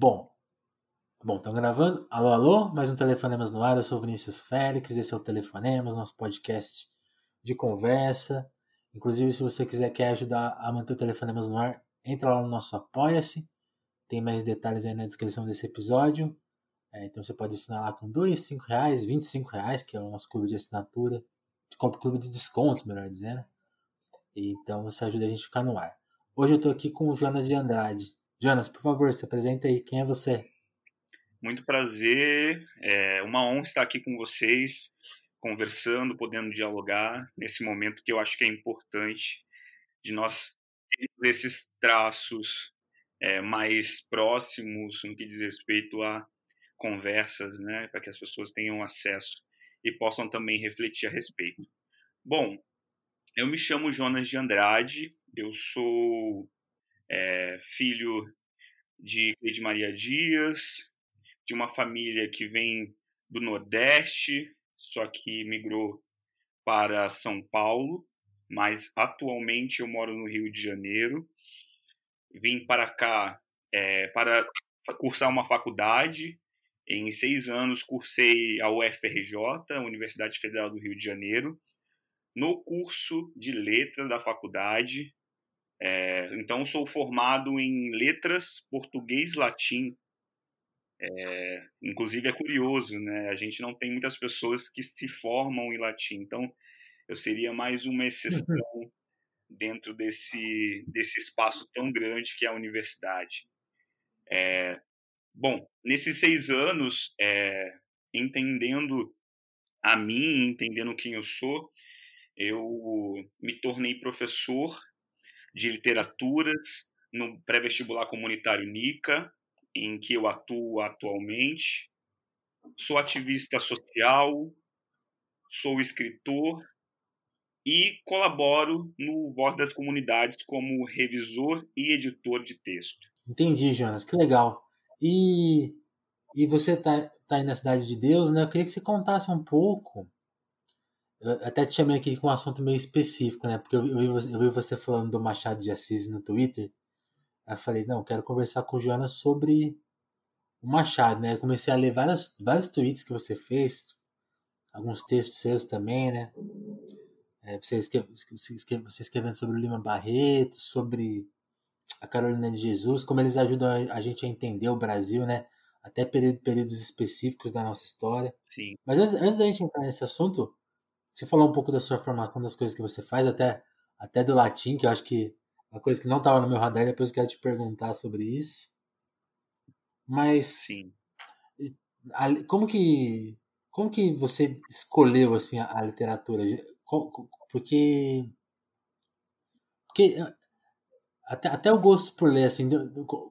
Bom, bom, estão gravando? Alô, alô, mais um Telefonemas no ar. Eu sou Vinícius Félix, esse é o Telefonemas, nosso podcast de conversa. Inclusive, se você quiser quer ajudar a manter o Telefonemas no ar, entra lá no nosso Apoia-se. Tem mais detalhes aí na descrição desse episódio. É, então você pode assinar lá com dois, cinco reais, 25 reais, que é o nosso clube de assinatura, de clube de descontos, melhor dizendo. Então você ajuda a gente a ficar no ar. Hoje eu estou aqui com o Jonas de Andrade. Jonas, por favor, se apresenta aí. Quem é você? Muito prazer. É uma honra estar aqui com vocês, conversando, podendo dialogar nesse momento que eu acho que é importante de nós termos esses traços é, mais próximos no que diz respeito a conversas, né, para que as pessoas tenham acesso e possam também refletir a respeito. Bom, eu me chamo Jonas de Andrade, eu sou é, filho de Cleide Maria Dias, de uma família que vem do Nordeste, só que migrou para São Paulo, mas atualmente eu moro no Rio de Janeiro. Vim para cá é, para cursar uma faculdade. Em seis anos cursei a UFRJ, Universidade Federal do Rio de Janeiro. No curso de letras da faculdade, é, então, sou formado em letras, português, latim. É, inclusive, é curioso, né? A gente não tem muitas pessoas que se formam em latim. Então, eu seria mais uma exceção dentro desse, desse espaço tão grande que é a universidade. É, bom, nesses seis anos, é, entendendo a mim, entendendo quem eu sou, eu me tornei professor de literaturas no pré-vestibular comunitário NICA, em que eu atuo atualmente. Sou ativista social, sou escritor e colaboro no Voz das Comunidades como revisor e editor de texto. Entendi, Jonas, que legal. E, e você está tá aí na Cidade de Deus, né? Eu queria que você contasse um pouco eu até te chamei aqui com um assunto meio específico, né? Porque eu, eu, vi, eu vi você falando do Machado de Assis no Twitter. Aí eu falei, não, quero conversar com o Jonas sobre o Machado, né? Eu comecei a ler vários, vários tweets que você fez, alguns textos seus também, né? É, você, escreve, você escrevendo sobre o Lima Barreto, sobre a Carolina de Jesus, como eles ajudam a, a gente a entender o Brasil, né? Até período, períodos específicos da nossa história. Sim. Mas antes, antes da gente entrar nesse assunto, você falou um pouco da sua formação, das coisas que você faz, até, até do latim, que eu acho que é uma coisa que não estava no meu radar, depois eu quero te perguntar sobre isso. Mas. Sim. Como que. Como que você escolheu assim a, a literatura? Porque. Porque até, até o gosto por ler, assim,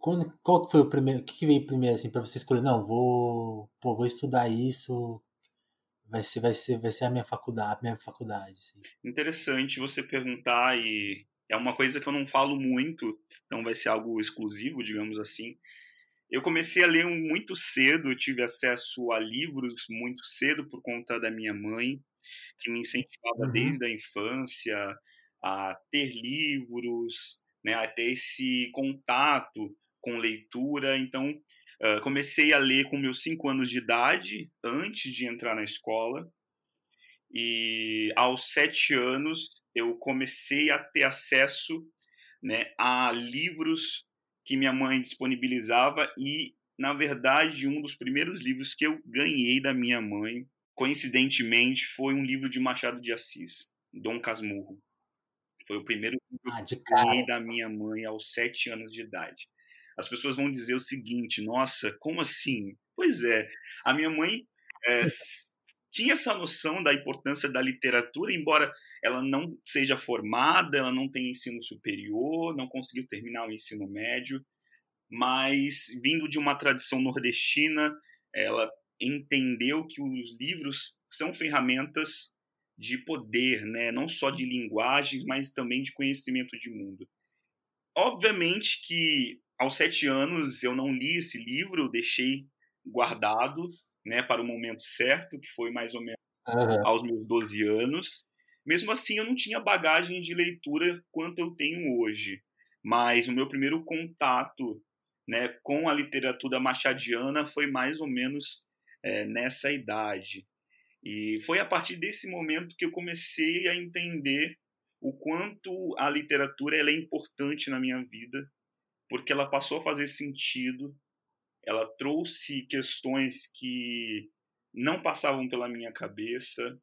quando, qual foi o primeiro, o que, que veio primeiro, assim, para você escolher, não, vou, pô, vou estudar isso, vai ser, vai ser, vai ser a minha faculdade, a minha faculdade. Assim. Interessante você perguntar e é uma coisa que eu não falo muito, não vai ser algo exclusivo, digamos assim. Eu comecei a ler muito cedo, tive acesso a livros muito cedo por conta da minha mãe, que me incentivava uhum. desde a infância a ter livros, né, a ter esse contato com leitura. Então, Uh, comecei a ler com meus cinco anos de idade, antes de entrar na escola. E aos sete anos eu comecei a ter acesso né, a livros que minha mãe disponibilizava e, na verdade, um dos primeiros livros que eu ganhei da minha mãe, coincidentemente, foi um livro de Machado de Assis, Dom Casmurro. Foi o primeiro livro ah, que eu ganhei da minha mãe aos sete anos de idade as pessoas vão dizer o seguinte: nossa, como assim? Pois é, a minha mãe é, tinha essa noção da importância da literatura, embora ela não seja formada, ela não tem ensino superior, não conseguiu terminar o ensino médio, mas vindo de uma tradição nordestina, ela entendeu que os livros são ferramentas de poder, né? não só de linguagem, mas também de conhecimento de mundo. Obviamente que aos sete anos eu não li esse livro, eu deixei guardado né, para o momento certo, que foi mais ou menos uhum. aos meus 12 anos. Mesmo assim, eu não tinha bagagem de leitura quanto eu tenho hoje. Mas o meu primeiro contato né, com a literatura machadiana foi mais ou menos é, nessa idade. E foi a partir desse momento que eu comecei a entender o quanto a literatura ela é importante na minha vida, porque ela passou a fazer sentido, ela trouxe questões que não passavam pela minha cabeça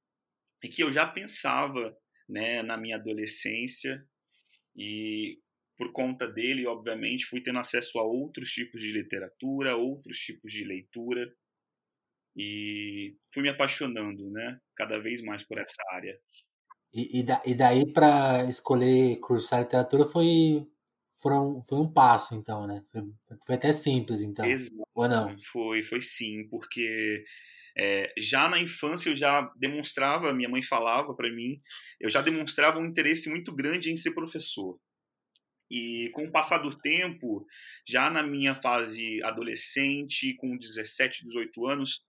e que eu já pensava né, na minha adolescência e por conta dele, obviamente, fui tendo acesso a outros tipos de literatura, outros tipos de leitura e fui me apaixonando, né, cada vez mais por essa área. E, e, da, e daí para escolher cursar literatura foi foram, foi um passo, então, né? Foi, foi até simples, então. Exato. Ou não? Foi, foi sim, porque é, já na infância eu já demonstrava, minha mãe falava para mim, eu já demonstrava um interesse muito grande em ser professor. E com o passar do tempo, já na minha fase adolescente, com 17, 18 anos,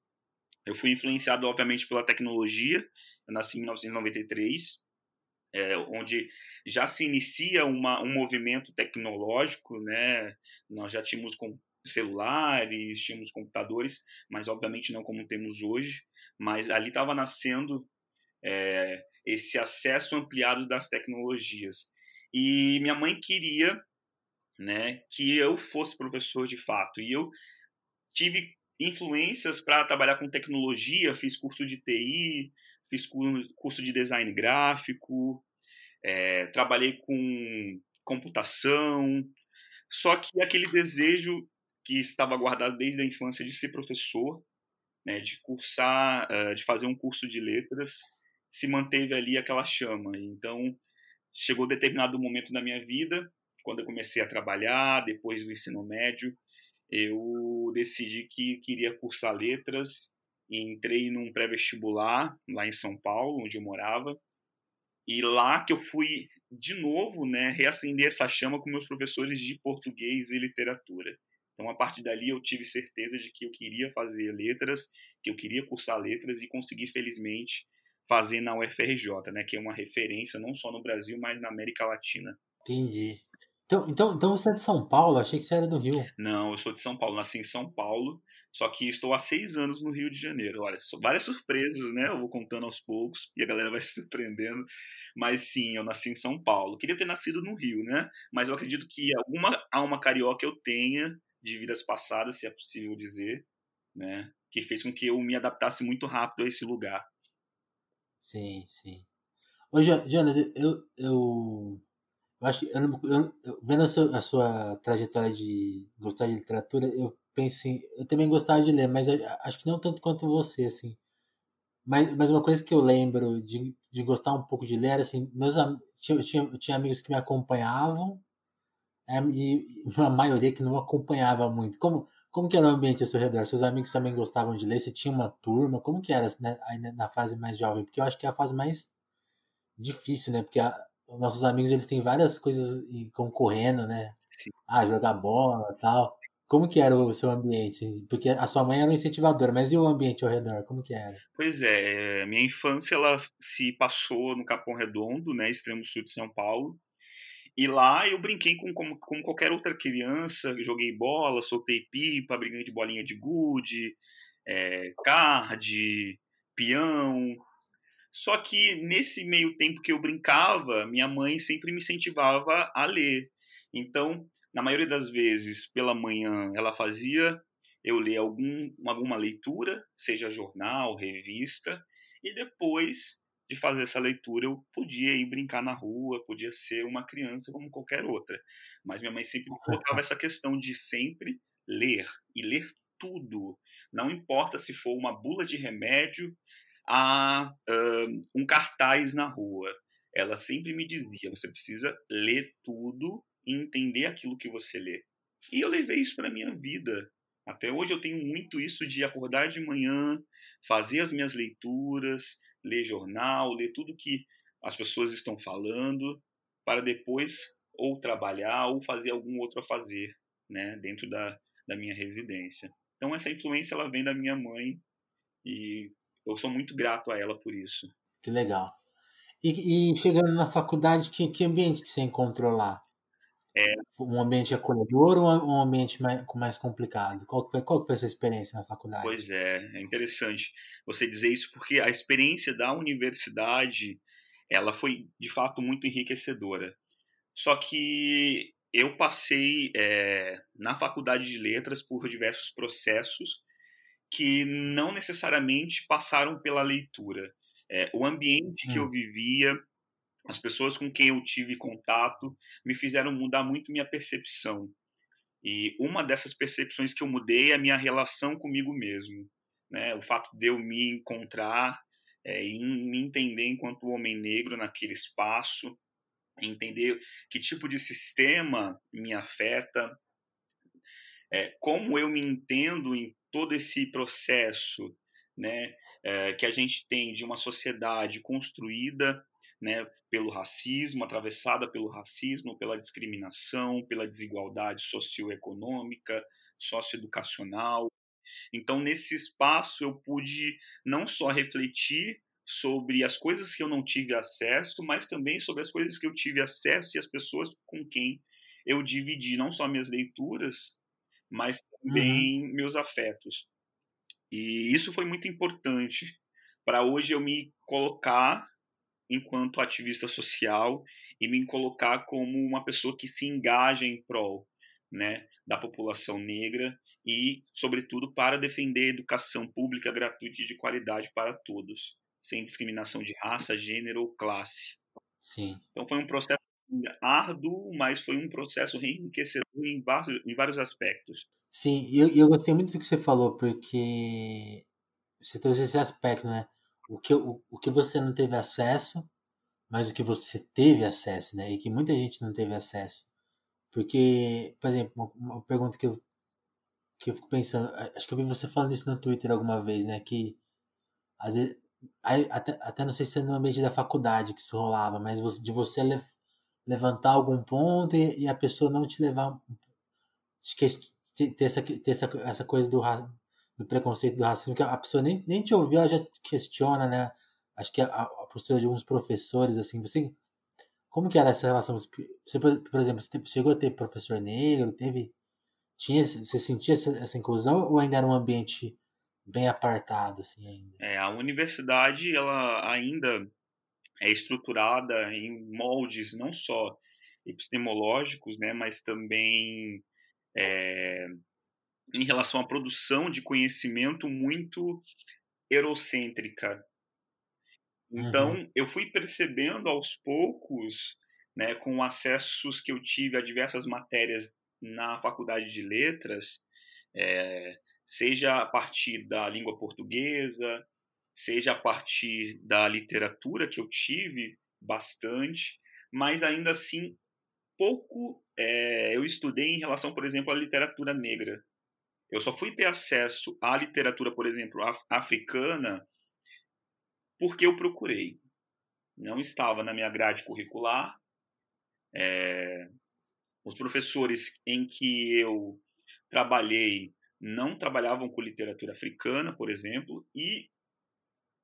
eu fui influenciado, obviamente, pela tecnologia. Eu nasci em 1993, é, onde já se inicia uma, um movimento tecnológico, né? Nós já tínhamos com celulares, tínhamos computadores, mas obviamente não como temos hoje. Mas ali estava nascendo é, esse acesso ampliado das tecnologias. E minha mãe queria né, que eu fosse professor de fato. E eu tive influências para trabalhar com tecnologia, fiz curso de TI, fiz curso de design gráfico, é, trabalhei com computação, só que aquele desejo que estava guardado desde a infância de ser professor, né, de cursar, uh, de fazer um curso de letras, se manteve ali aquela chama. Então, chegou determinado momento da minha vida, quando eu comecei a trabalhar, depois do ensino médio, eu decidi que queria cursar letras e entrei num pré-vestibular lá em São Paulo, onde eu morava. E lá que eu fui de novo, né, reacender essa chama com meus professores de português e literatura. Então, a partir dali, eu tive certeza de que eu queria fazer letras, que eu queria cursar letras e consegui, felizmente, fazer na UFRJ, né, que é uma referência não só no Brasil, mas na América Latina. Entendi. Então, então, então você é de São Paulo? Achei que você era do Rio. Não, eu sou de São Paulo. Nasci em São Paulo, só que estou há seis anos no Rio de Janeiro. Olha, várias surpresas, né? Eu vou contando aos poucos e a galera vai se surpreendendo. Mas sim, eu nasci em São Paulo. Queria ter nascido no Rio, né? Mas eu acredito que alguma alma carioca eu tenha de vidas passadas, se é possível dizer, né? Que fez com que eu me adaptasse muito rápido a esse lugar. Sim, sim. Ô, Jonas, eu, eu eu acho que, eu, eu, vendo a sua, a sua, trajetória de gostar de literatura, eu pensei, eu também gostava de ler, mas acho que não tanto quanto você, assim. Mas, mas uma coisa que eu lembro de, de gostar um pouco de ler era assim, meus tinha, tinha, tinha amigos que me acompanhavam é, e uma maioria que não acompanhava muito. Como, como que era o ambiente ao seu redor? Seus amigos também gostavam de ler? Você tinha uma turma? Como que era né, na fase mais jovem? Porque eu acho que é a fase mais difícil, né? Porque a, nossos amigos eles têm várias coisas concorrendo, né? Sim. Ah, jogar bola tal. Como que era o seu ambiente? Porque a sua mãe era uma incentivadora, mas e o ambiente ao redor? Como que era? Pois é, minha infância ela se passou no Capão Redondo, né, extremo sul de São Paulo. E lá eu brinquei com, como, como qualquer outra criança, joguei bola, soltei pipa, briguei de bolinha de gude, é, card, peão, só que nesse meio tempo que eu brincava, minha mãe sempre me incentivava a ler. Então, na maioria das vezes, pela manhã, ela fazia eu ler algum, alguma leitura, seja jornal, revista, e depois de fazer essa leitura eu podia ir brincar na rua, podia ser uma criança como qualquer outra. Mas minha mãe sempre colocava essa questão de sempre ler e ler tudo. Não importa se for uma bula de remédio a um cartaz na rua. Ela sempre me dizia: você precisa ler tudo e entender aquilo que você lê. E eu levei isso para minha vida. Até hoje eu tenho muito isso de acordar de manhã, fazer as minhas leituras, ler jornal, ler tudo que as pessoas estão falando, para depois ou trabalhar ou fazer algum outro a fazer, né, dentro da, da minha residência. Então essa influência ela vem da minha mãe e eu sou muito grato a ela por isso. Que legal. E, e chegando na faculdade, que, que ambiente que você encontrou lá? É, um ambiente acolhedor ou um ambiente mais, mais complicado? Qual foi, qual foi essa experiência na faculdade? Pois é, é interessante você dizer isso, porque a experiência da universidade ela foi de fato muito enriquecedora. Só que eu passei é, na faculdade de letras por diversos processos que não necessariamente passaram pela leitura. É, o ambiente hum. que eu hum. vivia, as pessoas com quem eu tive contato, me fizeram mudar muito minha percepção. E uma dessas percepções que eu mudei é a minha relação comigo mesmo. Né? O fato de eu me encontrar é, e me entender enquanto homem negro naquele espaço, entender que tipo de sistema me afeta, é, como eu me entendo em todo esse processo né, é, que a gente tem de uma sociedade construída né, pelo racismo, atravessada pelo racismo, pela discriminação, pela desigualdade socioeconômica, socioeducacional. Então, nesse espaço, eu pude não só refletir sobre as coisas que eu não tive acesso, mas também sobre as coisas que eu tive acesso e as pessoas com quem eu dividi não só minhas leituras, mas também uhum. meus afetos. E isso foi muito importante para hoje eu me colocar enquanto ativista social e me colocar como uma pessoa que se engaja em prol né, da população negra e, sobretudo, para defender educação pública gratuita e de qualidade para todos sem discriminação de raça, gênero ou classe. Sim. Então foi um processo árduo, mas foi um processo enriquecedor em vários, em vários aspectos. Sim, e eu, eu gostei muito do que você falou, porque você trouxe esse aspecto, né? O que, o, o que você não teve acesso, mas o que você teve acesso, né? E que muita gente não teve acesso. Porque, por exemplo, uma, pergunta que eu, que eu fico pensando, acho que eu vi você falando isso no Twitter alguma vez, né? Que às vezes até, até não sei se é no ambiente da faculdade que isso rolava, mas de você le, levantar algum ponto e, e, a pessoa não te levar. ter, essa, ter essa, essa coisa do, do preconceito, do racismo, que a pessoa nem, nem te ouviu, ela já questiona, né? Acho que a, a postura de alguns professores, assim, você. Como que era essa relação? Você, por exemplo, você chegou a ter professor negro, teve. Tinha, você sentia essa, essa inclusão ou ainda era um ambiente bem apartado assim ainda. É, a universidade ela ainda é estruturada em moldes não só epistemológicos, né, mas também é, em relação à produção de conhecimento muito eurocêntrica. Então, uhum. eu fui percebendo aos poucos, né, com acessos que eu tive a diversas matérias na faculdade de letras, é, seja a partir da língua portuguesa, seja a partir da literatura que eu tive bastante, mas ainda assim pouco é, eu estudei em relação, por exemplo, à literatura negra. Eu só fui ter acesso à literatura, por exemplo, af africana, porque eu procurei. Não estava na minha grade curricular. É, os professores em que eu trabalhei não trabalhavam com literatura africana, por exemplo, e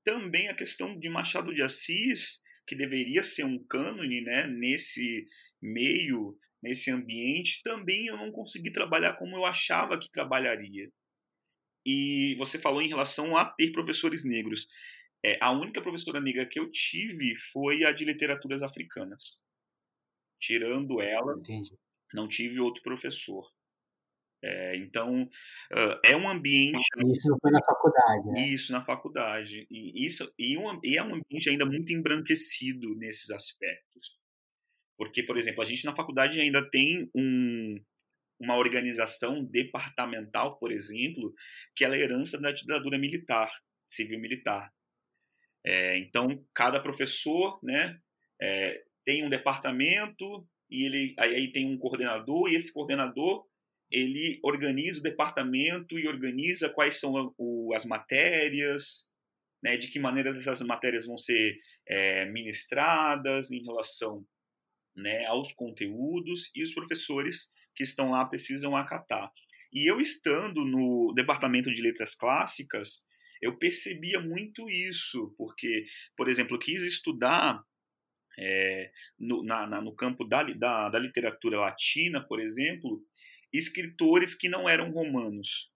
também a questão de Machado de Assis, que deveria ser um cânone né, nesse meio, nesse ambiente, também eu não consegui trabalhar como eu achava que trabalharia. E você falou em relação a ter professores negros. É, a única professora negra que eu tive foi a de literaturas africanas. Tirando ela, Entendi. não tive outro professor. É, então, é um ambiente. Isso não foi na faculdade, né? Isso, na faculdade. E, isso, e, um, e é um ambiente ainda muito embranquecido nesses aspectos. Porque, por exemplo, a gente na faculdade ainda tem um, uma organização departamental, por exemplo, que é a herança da ditadura militar, civil-militar. É, então, cada professor né, é, tem um departamento e ele aí, tem um coordenador, e esse coordenador ele organiza o departamento e organiza quais são o, as matérias, né, de que maneira essas matérias vão ser é, ministradas em relação né, aos conteúdos e os professores que estão lá precisam acatar. E eu estando no departamento de letras clássicas, eu percebia muito isso, porque, por exemplo, eu quis estudar é, no, na, na, no campo da, da, da literatura latina, por exemplo, escritores que não eram romanos.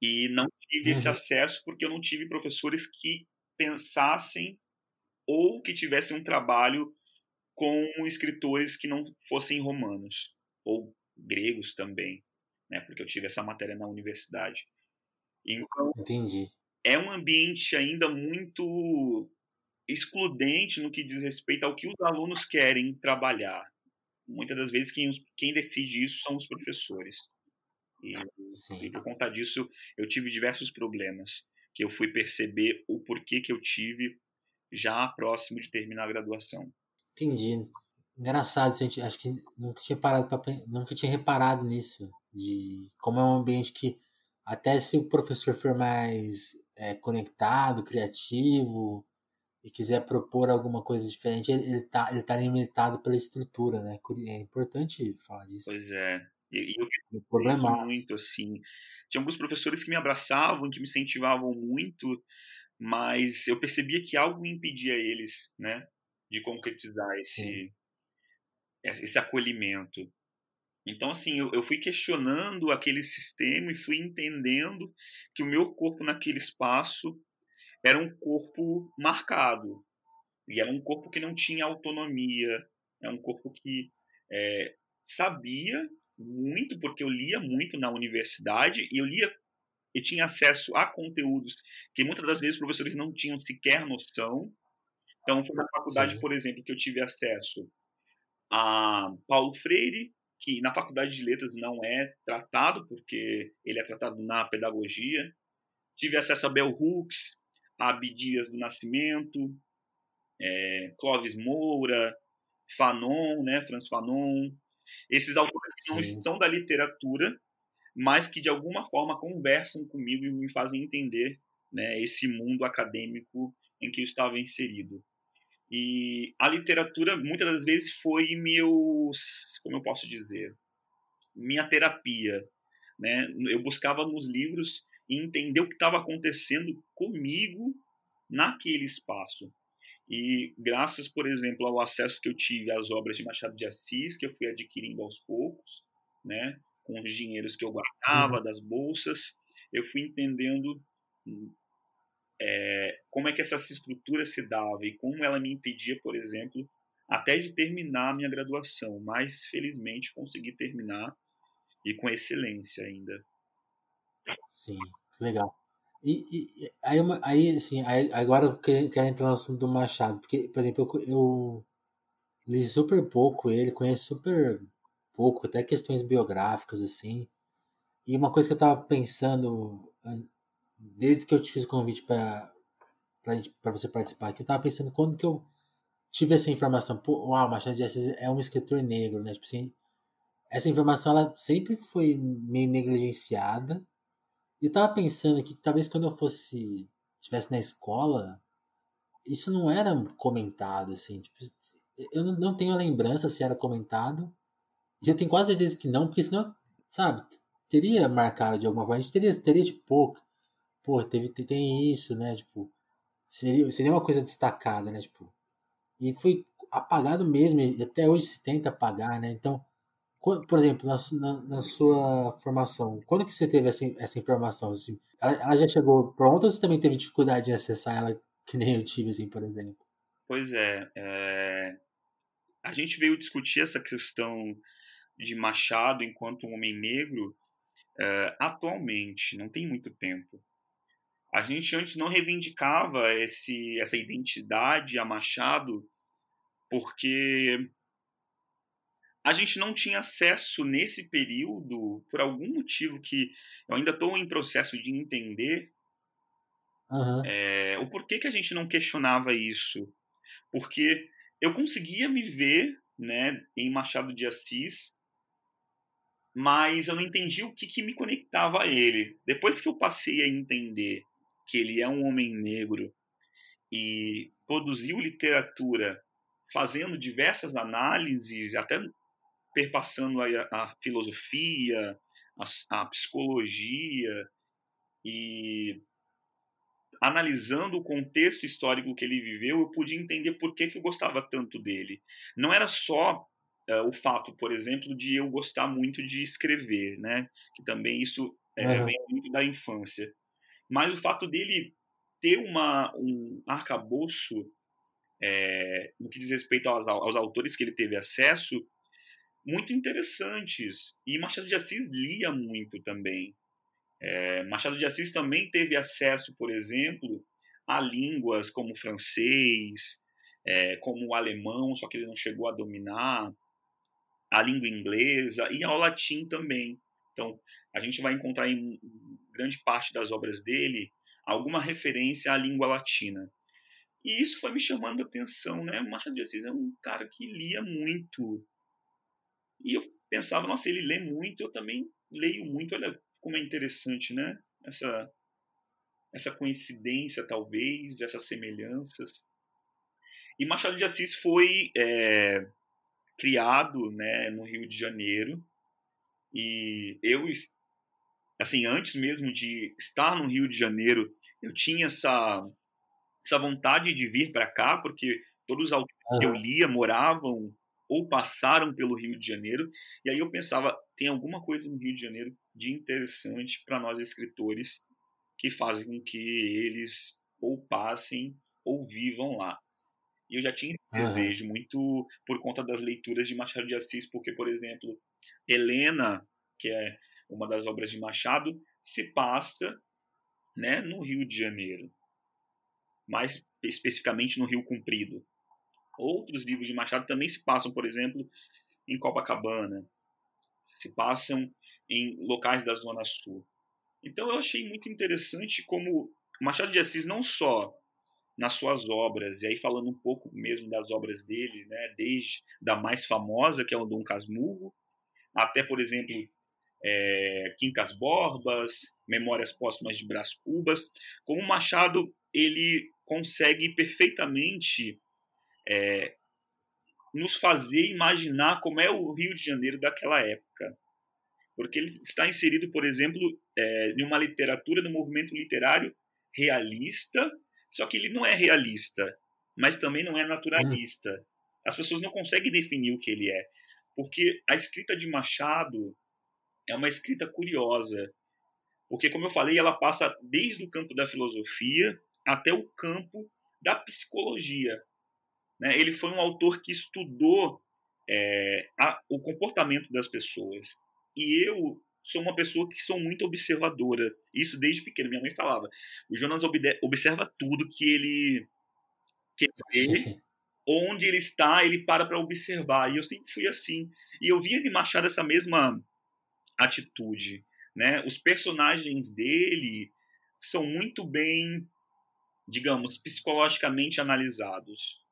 E não tive uhum. esse acesso porque eu não tive professores que pensassem ou que tivessem um trabalho com escritores que não fossem romanos ou gregos também, né? Porque eu tive essa matéria na universidade. Então, Entendi. É um ambiente ainda muito excludente no que diz respeito ao que os alunos querem trabalhar. Muitas das vezes quem, quem decide isso são os professores. E, e, por conta disso eu tive diversos problemas que eu fui perceber o porquê que eu tive já próximo de terminar a graduação. Entendi. Engraçado, gente, acho que nunca tinha parado para nunca tinha reparado nisso de como é um ambiente que até se o professor for mais é, conectado, criativo e quiser propor alguma coisa diferente, ele, ele tá ele tá limitado pela estrutura, né? É importante falar disso. Pois é. E, e eu que muito assim, tinha alguns professores que me abraçavam, que me incentivavam muito, mas eu percebia que algo impedia eles, né, de concretizar esse esse acolhimento. Então, assim, eu, eu fui questionando aquele sistema e fui entendendo que o meu corpo naquele espaço era um corpo marcado. E era um corpo que não tinha autonomia, é um corpo que é, sabia muito, porque eu lia muito na universidade e eu lia e tinha acesso a conteúdos que muitas das vezes os professores não tinham sequer noção. Então, foi na faculdade, Sim. por exemplo, que eu tive acesso a Paulo Freire, que na faculdade de letras não é tratado, porque ele é tratado na pedagogia. Tive acesso a Bell Hooks, a Abdias do Nascimento, é, Clóvis Moura, Fanon, né, Franz Fanon, esses autores que não são da literatura, mas que de alguma forma conversam comigo e me fazem entender né, esse mundo acadêmico em que eu estava inserido. E a literatura muitas das vezes foi meus, como eu posso dizer, minha terapia, né? Eu buscava nos livros entender o que estava acontecendo comigo naquele espaço. E graças, por exemplo, ao acesso que eu tive às obras de Machado de Assis, que eu fui adquirindo aos poucos, né, com os dinheiros que eu guardava uhum. das bolsas, eu fui entendendo é, como é que essa estrutura se dava e como ela me impedia, por exemplo, até de terminar a minha graduação. Mas, felizmente, consegui terminar e com excelência ainda. Sim, legal. E, e aí, aí, assim, aí, agora eu quero, quero entrar no assunto do Machado, porque, por exemplo, eu, eu li super pouco ele, conheço super pouco, até questões biográficas, assim. E uma coisa que eu tava pensando, desde que eu te fiz o convite para para você participar aqui, eu tava pensando quando que eu tive essa informação, pô, uau, Machado de Assis é um escritor negro, né? Tipo assim, essa informação ela sempre foi meio negligenciada e eu tava pensando que talvez quando eu fosse. estivesse na escola, isso não era comentado, assim. Tipo, eu não tenho a lembrança se era comentado. E eu tenho quase certeza que não, porque senão, sabe, teria marcado de alguma forma. A gente teria, teria tipo, pô, pô teve, tem isso, né? Tipo, seria, seria uma coisa destacada, né? Tipo, e foi apagado mesmo, e até hoje se tenta apagar, né? Então, por exemplo, na, na, na, sua formação, quando que você teve essa, essa informação? Assim, ela, ela, já chegou pronta ou você também teve dificuldade em acessar ela, que nem eu tive, assim, por exemplo? Pois é, é, a gente veio discutir essa questão de Machado enquanto um homem negro é, atualmente, não tem muito tempo. A gente antes não reivindicava esse, essa identidade a Machado porque a gente não tinha acesso nesse período, por algum motivo que eu ainda estou em processo de entender, uhum. é, o porquê que a gente não questionava isso. Porque eu conseguia me ver né, em Machado de Assis, mas eu não entendi o que, que me conectava a ele. Depois que eu passei a entender que ele é um homem negro e produziu literatura fazendo diversas análises, até perpassando a, a filosofia, a, a, psicologia e analisando o contexto histórico que ele viveu, eu pude entender por que, que eu gostava tanto dele. Não era só uh, o fato, por exemplo, de eu gostar muito de escrever, né? Que também isso é, uhum. vem muito da infância. Mas o fato dele ter uma, um arcabouço é, no que diz respeito aos, aos autores que ele teve acesso, muito interessantes. E Machado de Assis lia muito também. É, Machado de Assis também teve acesso, por exemplo, a línguas como francês, é, como o alemão, só que ele não chegou a dominar, a língua inglesa e ao latim também. Então, a gente vai encontrar em grande parte das obras dele alguma referência à língua latina. E isso foi me chamando a atenção, né? Machado de Assis é um cara que lia muito. E eu pensava, nossa, ele lê muito, eu também leio muito. Olha como é interessante, né? Essa, essa coincidência, talvez, essas semelhanças. E Machado de Assis foi é, criado né, no Rio de Janeiro. E eu, assim, antes mesmo de estar no Rio de Janeiro, eu tinha essa essa vontade de vir para cá, porque todos os autores uhum. que eu lia moravam ou passaram pelo Rio de Janeiro, e aí eu pensava, tem alguma coisa no Rio de Janeiro de interessante para nós escritores que fazem com que eles ou passem ou vivam lá. E eu já tinha esse uhum. desejo muito por conta das leituras de Machado de Assis, porque, por exemplo, Helena, que é uma das obras de Machado, se passa né, no Rio de Janeiro mais especificamente no Rio Comprido. Outros livros de Machado também se passam, por exemplo, em Copacabana, se passam em locais da Zona Sul. Então eu achei muito interessante como Machado de Assis não só nas suas obras, e aí falando um pouco mesmo das obras dele, né, desde da mais famosa, que é o Dom Casmurro, até, por exemplo, é, Quincas Borbas, Memórias Póstumas de Brás Cubas, como Machado ele consegue perfeitamente é, nos fazer imaginar como é o Rio de Janeiro daquela época. Porque ele está inserido, por exemplo, é, em uma literatura, no movimento literário realista, só que ele não é realista, mas também não é naturalista. As pessoas não conseguem definir o que ele é, porque a escrita de Machado é uma escrita curiosa, porque, como eu falei, ela passa desde o campo da filosofia até o campo da psicologia. Né? Ele foi um autor que estudou é, a, o comportamento das pessoas. E eu sou uma pessoa que sou muito observadora. Isso desde pequeno. Minha mãe falava. O Jonas observa tudo que ele quer ver. Onde ele está, ele para para observar. E eu sempre fui assim. E eu via de Machado essa mesma atitude. Né? Os personagens dele são muito bem digamos, psicologicamente analisados.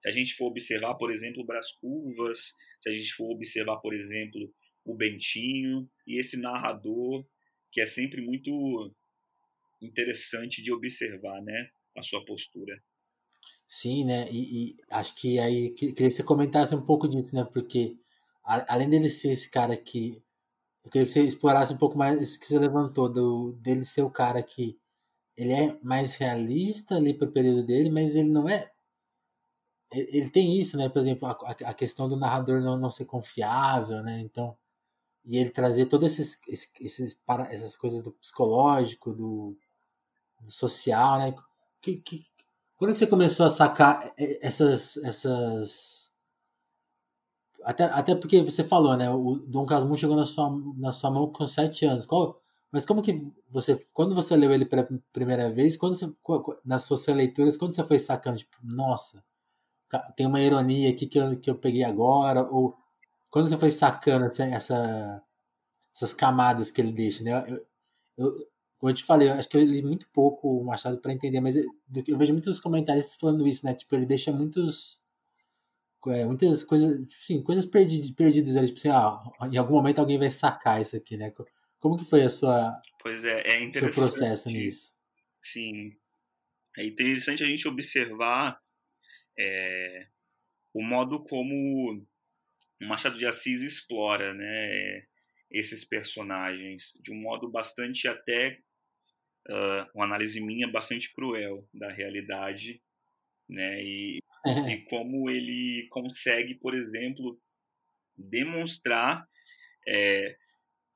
Se a gente for observar, por exemplo, o Brás Curvas, se a gente for observar, por exemplo, o Bentinho e esse narrador, que é sempre muito interessante de observar, né, a sua postura. Sim, né, e, e acho que aí queria que você comentasse um pouco disso, né, porque a, além dele ser esse cara que eu queria que você explorasse um pouco mais isso que você levantou, do, dele ser o cara que ele é mais realista ali para o período dele, mas ele não é. Ele tem isso, né? Por exemplo, a, a questão do narrador não, não ser confiável, né? Então, e ele trazer todas esses, esses para, essas coisas do psicológico, do, do social, né? Que, que, quando é que você começou a sacar essas, essas até, até porque você falou, né? O Dom Casmurro chegou na sua, na sua mão com sete anos. Qual, mas como que você, quando você leu ele pela primeira vez, quando você, nas suas leituras, quando você foi sacando, tipo, nossa, tem uma ironia aqui que eu, que eu peguei agora, ou quando você foi sacando essa, essa essas camadas que ele deixa, né? Eu, eu, como eu te falei, eu acho que eu li muito pouco o Machado para entender, mas eu, eu, vejo muitos comentaristas falando isso, né? Tipo, ele deixa muitos é, muitas coisas, tipo assim, coisas perdidas, perdidas ali, tipo assim, ah, em algum momento alguém vai sacar isso aqui, né? Como que foi a sua pois é, é interessante, seu processo nisso? Sim, é interessante a gente observar é, o modo como o Machado de Assis explora, né, esses personagens de um modo bastante até uh, uma análise minha bastante cruel da realidade, né? E, e como ele consegue, por exemplo, demonstrar é,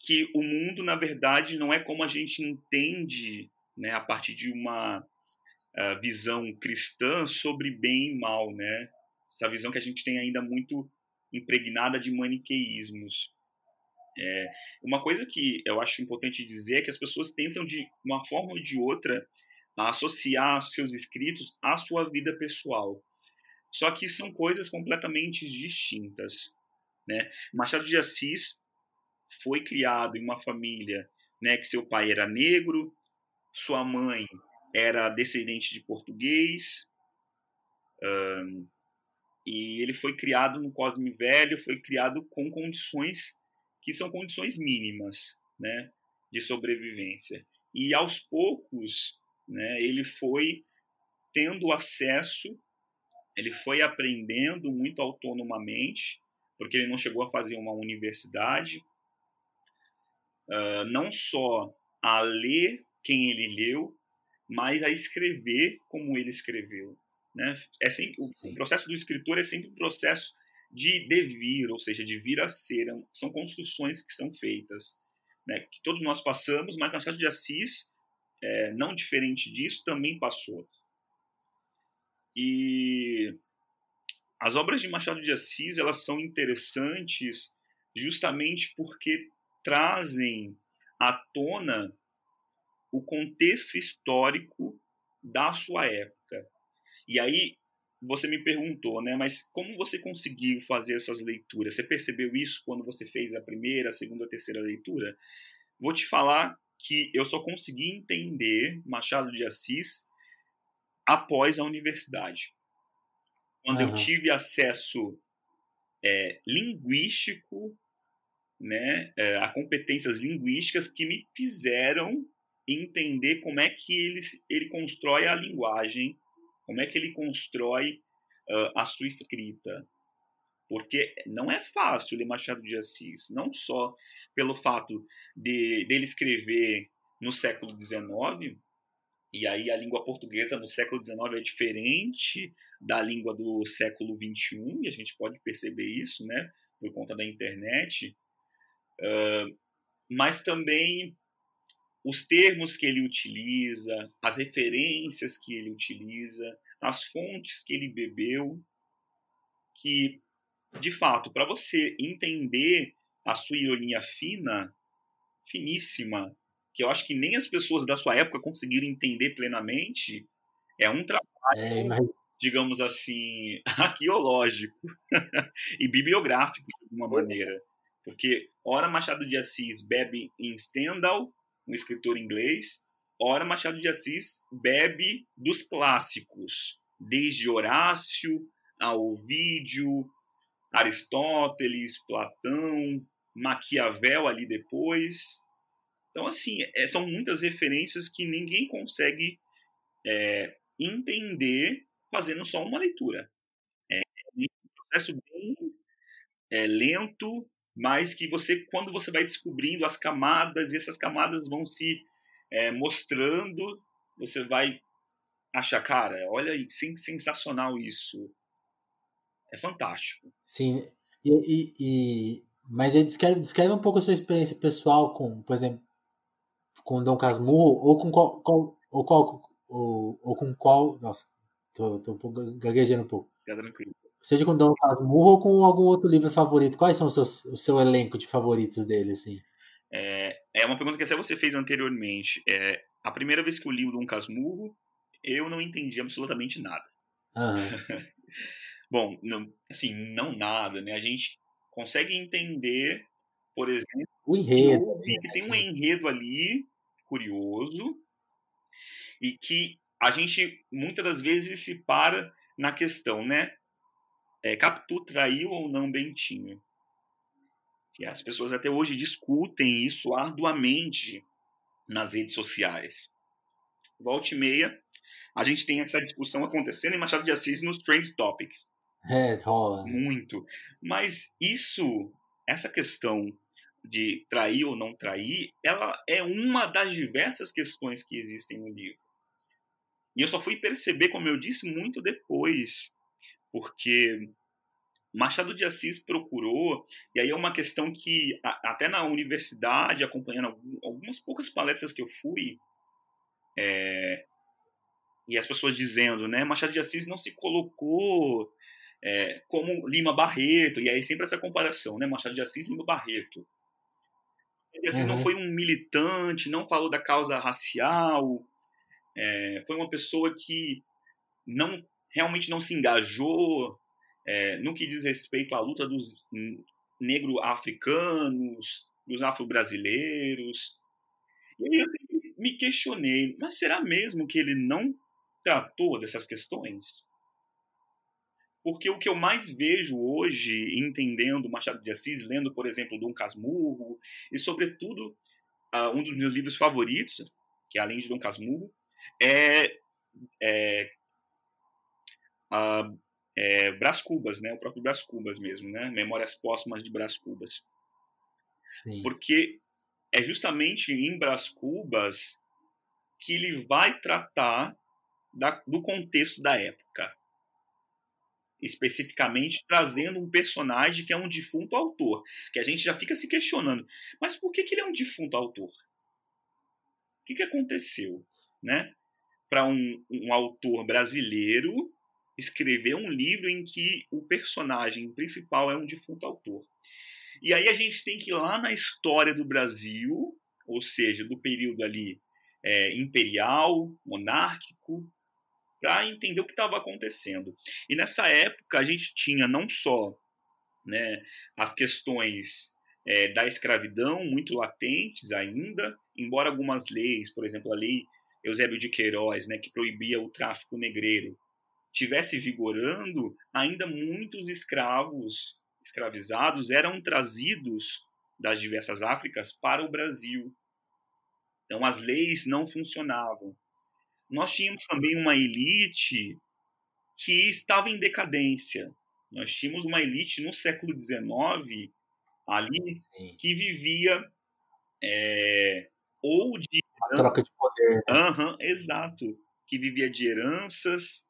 que o mundo, na verdade, não é como a gente entende, né, a partir de uma uh, visão cristã sobre bem e mal, né? Essa visão que a gente tem ainda muito impregnada de maniqueísmos. É, uma coisa que eu acho importante dizer é que as pessoas tentam, de uma forma ou de outra, associar seus escritos à sua vida pessoal. Só que são coisas completamente distintas. Né? Machado de Assis foi criado em uma família né, que seu pai era negro, sua mãe era descendente de português, um, e ele foi criado no Cosme Velho, foi criado com condições que são condições mínimas né, de sobrevivência. E aos poucos né, ele foi tendo acesso, ele foi aprendendo muito autonomamente, porque ele não chegou a fazer uma universidade, uh, não só a ler quem ele leu, mas a escrever como ele escreveu. Né? É sempre, o processo do escritor é sempre um processo de devir, ou seja, de vir a ser. São construções que são feitas, né? que todos nós passamos, mas Machado de Assis, é, não diferente disso, também passou. E as obras de Machado de Assis elas são interessantes justamente porque trazem à tona o contexto histórico da sua época. E aí você me perguntou, né? Mas como você conseguiu fazer essas leituras? Você percebeu isso quando você fez a primeira, a segunda, a terceira leitura? Vou te falar que eu só consegui entender Machado de Assis após a universidade. Quando uhum. eu tive acesso é, linguístico, né, é, a competências linguísticas que me fizeram entender como é que ele, ele constrói a linguagem como é que ele constrói uh, a sua escrita? Porque não é fácil ler Machado de Assis, não só pelo fato de dele escrever no século XIX, e aí a língua portuguesa no século XIX é diferente da língua do século XXI, e a gente pode perceber isso, né, por conta da internet, uh, mas também os termos que ele utiliza, as referências que ele utiliza, as fontes que ele bebeu, que, de fato, para você entender a sua ironia fina, finíssima, que eu acho que nem as pessoas da sua época conseguiram entender plenamente, é um trabalho, é, mas... digamos assim, arqueológico e bibliográfico, de alguma maneira. Porque, ora, Machado de Assis bebe em Stendhal, um escritor inglês, ora Machado de Assis bebe dos clássicos, desde Horácio ao Ovídio, Aristóteles, Platão, Maquiavel ali depois. Então, assim, é, são muitas referências que ninguém consegue é, entender fazendo só uma leitura. É um processo bem é, lento, mas que você, quando você vai descobrindo as camadas, e essas camadas vão se é, mostrando, você vai achar, cara, olha aí, sensacional isso. É fantástico. Sim, e, e, e mas ele descreve, descreve um pouco a sua experiência pessoal com, por exemplo, com Dom Casmurro, ou com qual, qual ou qual, ou, ou com qual, nossa, tô, tô gaguejando um pouco. Fica tranquilo seja com Dom Casmurro ou com algum outro livro favorito. Quais são os seus, o seu elenco de favoritos dele, assim? É, é uma pergunta que até você fez anteriormente. É, a primeira vez que eu li o Dom Casmurro, eu não entendi absolutamente nada. Uhum. Bom, não, assim, não nada, né? A gente consegue entender, por exemplo, o enredo. Que tem um enredo ali curioso e que a gente muitas das vezes se para na questão, né? é, Capitu traiu ou não Bentinho. Que as pessoas até hoje discutem isso arduamente nas redes sociais. Volte e meia, a gente tem essa discussão acontecendo em Machado de Assis nos Trend Topics. É, rola. Muito. Mas isso, essa questão de trair ou não trair, ela é uma das diversas questões que existem no livro. E eu só fui perceber, como eu disse, muito depois, porque Machado de Assis procurou, e aí é uma questão que, até na universidade, acompanhando algumas poucas palestras que eu fui, é, e as pessoas dizendo, né, Machado de Assis não se colocou é, como Lima Barreto, e aí sempre essa comparação, né, Machado de Assis e Lima Barreto. De Assis uhum. não foi um militante, não falou da causa racial, é, foi uma pessoa que não realmente não se engajou é, no que diz respeito à luta dos negro-africanos, dos afro-brasileiros. E aí eu me questionei, mas será mesmo que ele não tratou dessas questões? Porque o que eu mais vejo hoje, entendendo Machado de Assis, lendo, por exemplo, Dom Casmurro, e sobretudo uh, um dos meus livros favoritos, que é além de Dom Casmurro, é, é, uh, é Brás Cubas, né? o próprio Brás Cubas mesmo, né? Memórias Póstumas de Brás Cubas. Sim. Porque é justamente em Brás Cubas que ele vai tratar da, do contexto da época. Especificamente trazendo um personagem que é um defunto autor. Que a gente já fica se questionando. Mas por que, que ele é um defunto autor? O que, que aconteceu? Né? Para um, um autor brasileiro escrever um livro em que o personagem principal é um defunto autor. E aí a gente tem que ir lá na história do Brasil, ou seja, do período ali é, imperial, monárquico, para entender o que estava acontecendo. E nessa época a gente tinha não só né, as questões é, da escravidão muito latentes ainda, embora algumas leis, por exemplo, a lei Eusébio de Queiroz, né, que proibia o tráfico negreiro, tivesse vigorando, ainda muitos escravos escravizados eram trazidos das diversas Áfricas para o Brasil. Então as leis não funcionavam. Nós tínhamos também uma elite que estava em decadência. Nós tínhamos uma elite no século XIX ali Sim. que vivia é, ou de a troca de poder. Uhum, exato, que vivia de heranças,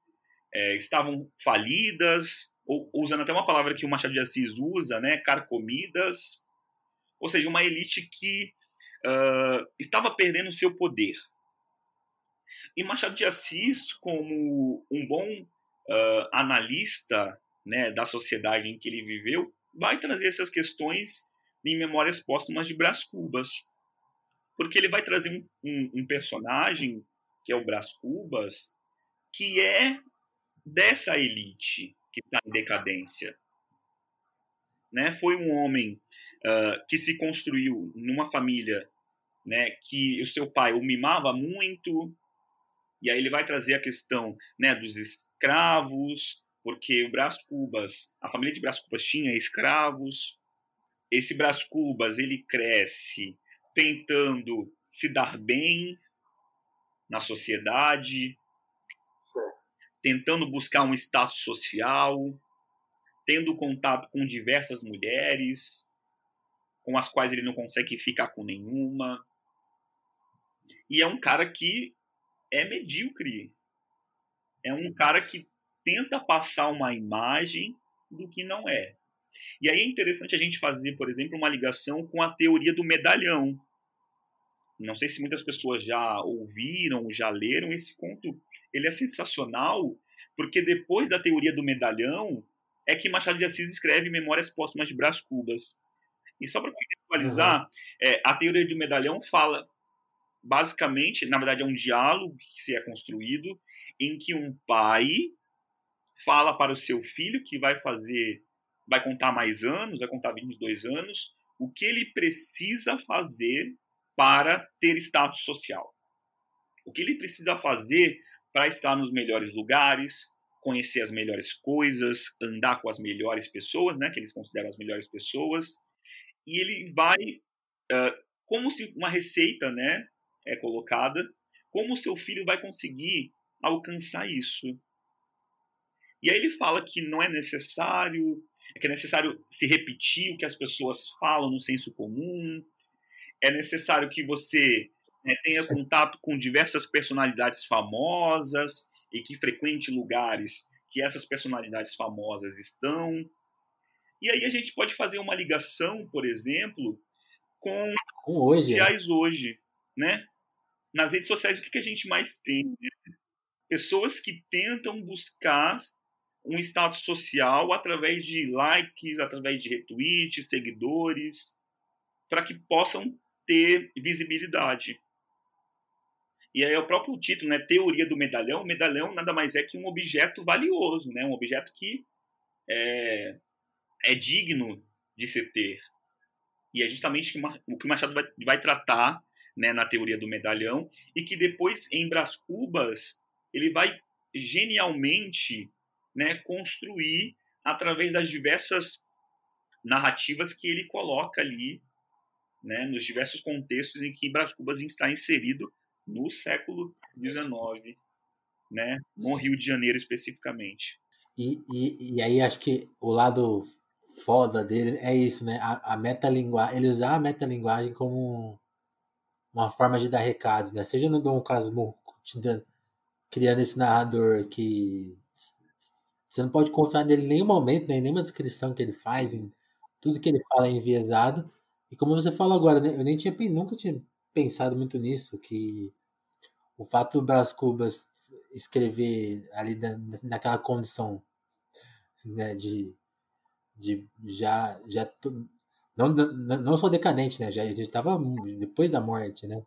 é, estavam falidas, ou usando até uma palavra que o Machado de Assis usa, né, carcomidas, ou seja, uma elite que uh, estava perdendo o seu poder. E Machado de Assis, como um bom uh, analista né, da sociedade em que ele viveu, vai trazer essas questões em Memórias Póstumas de Brás Cubas. Porque ele vai trazer um, um, um personagem, que é o Brás Cubas, que é dessa elite que está em decadência. Né? Foi um homem uh, que se construiu numa família né, que o seu pai o mimava muito, e aí ele vai trazer a questão né, dos escravos, porque o Brás Cubas, a família de Brás Cubas tinha escravos. Esse Brás Cubas ele cresce tentando se dar bem na sociedade, tentando buscar um status social, tendo contato com diversas mulheres, com as quais ele não consegue ficar com nenhuma. E é um cara que é medíocre. É um cara que tenta passar uma imagem do que não é. E aí é interessante a gente fazer, por exemplo, uma ligação com a teoria do medalhão. Não sei se muitas pessoas já ouviram, já leram esse conto. Ele é sensacional, porque depois da teoria do medalhão é que Machado de Assis escreve Memórias Póstumas de Brás Cubas. E só para contextualizar, uhum. é, a teoria do medalhão fala basicamente, na verdade, é um diálogo que se é construído em que um pai fala para o seu filho que vai fazer, vai contar mais anos, vai contar 22 anos, o que ele precisa fazer para ter status social. O que ele precisa fazer para estar nos melhores lugares, conhecer as melhores coisas, andar com as melhores pessoas, né, que eles consideram as melhores pessoas, e ele vai uh, como se uma receita, né, é colocada, como o seu filho vai conseguir alcançar isso. E aí ele fala que não é necessário é que é necessário se repetir o que as pessoas falam no senso comum, é necessário que você né, tenha contato com diversas personalidades famosas e que frequente lugares que essas personalidades famosas estão. E aí a gente pode fazer uma ligação, por exemplo, com, com hoje, né? sociais hoje, né? Nas redes sociais, o que, que a gente mais tem? Pessoas que tentam buscar um status social através de likes, através de retweets, seguidores, para que possam ter visibilidade. E aí é o próprio título, né, Teoria do Medalhão. O medalhão nada mais é que um objeto valioso, né, um objeto que é, é digno de se ter. E é justamente o que o Machado vai, vai tratar né, na teoria do medalhão e que depois em Brás Cubas ele vai genialmente né, construir através das diversas narrativas que ele coloca ali, né, nos diversos contextos em que Brás Cubas está inserido no século XIX, né, no Rio de Janeiro especificamente. E, e, e aí acho que o lado foda dele é isso, né? A, a metalinguagem, ele usar a metalinguagem como uma forma de dar recados, né? Seja no Dom Casmurro criando esse narrador que você não pode confiar nele em nenhum momento, né? em nenhuma descrição que ele faz, em tudo que ele fala é enviesado. E como você falou agora, né? eu nem tinha nunca tinha pensado muito nisso, que o fato do Brás Cubas escrever ali na, naquela condição né, de, de já já não, não só decadente, né? Já estava depois da morte, né?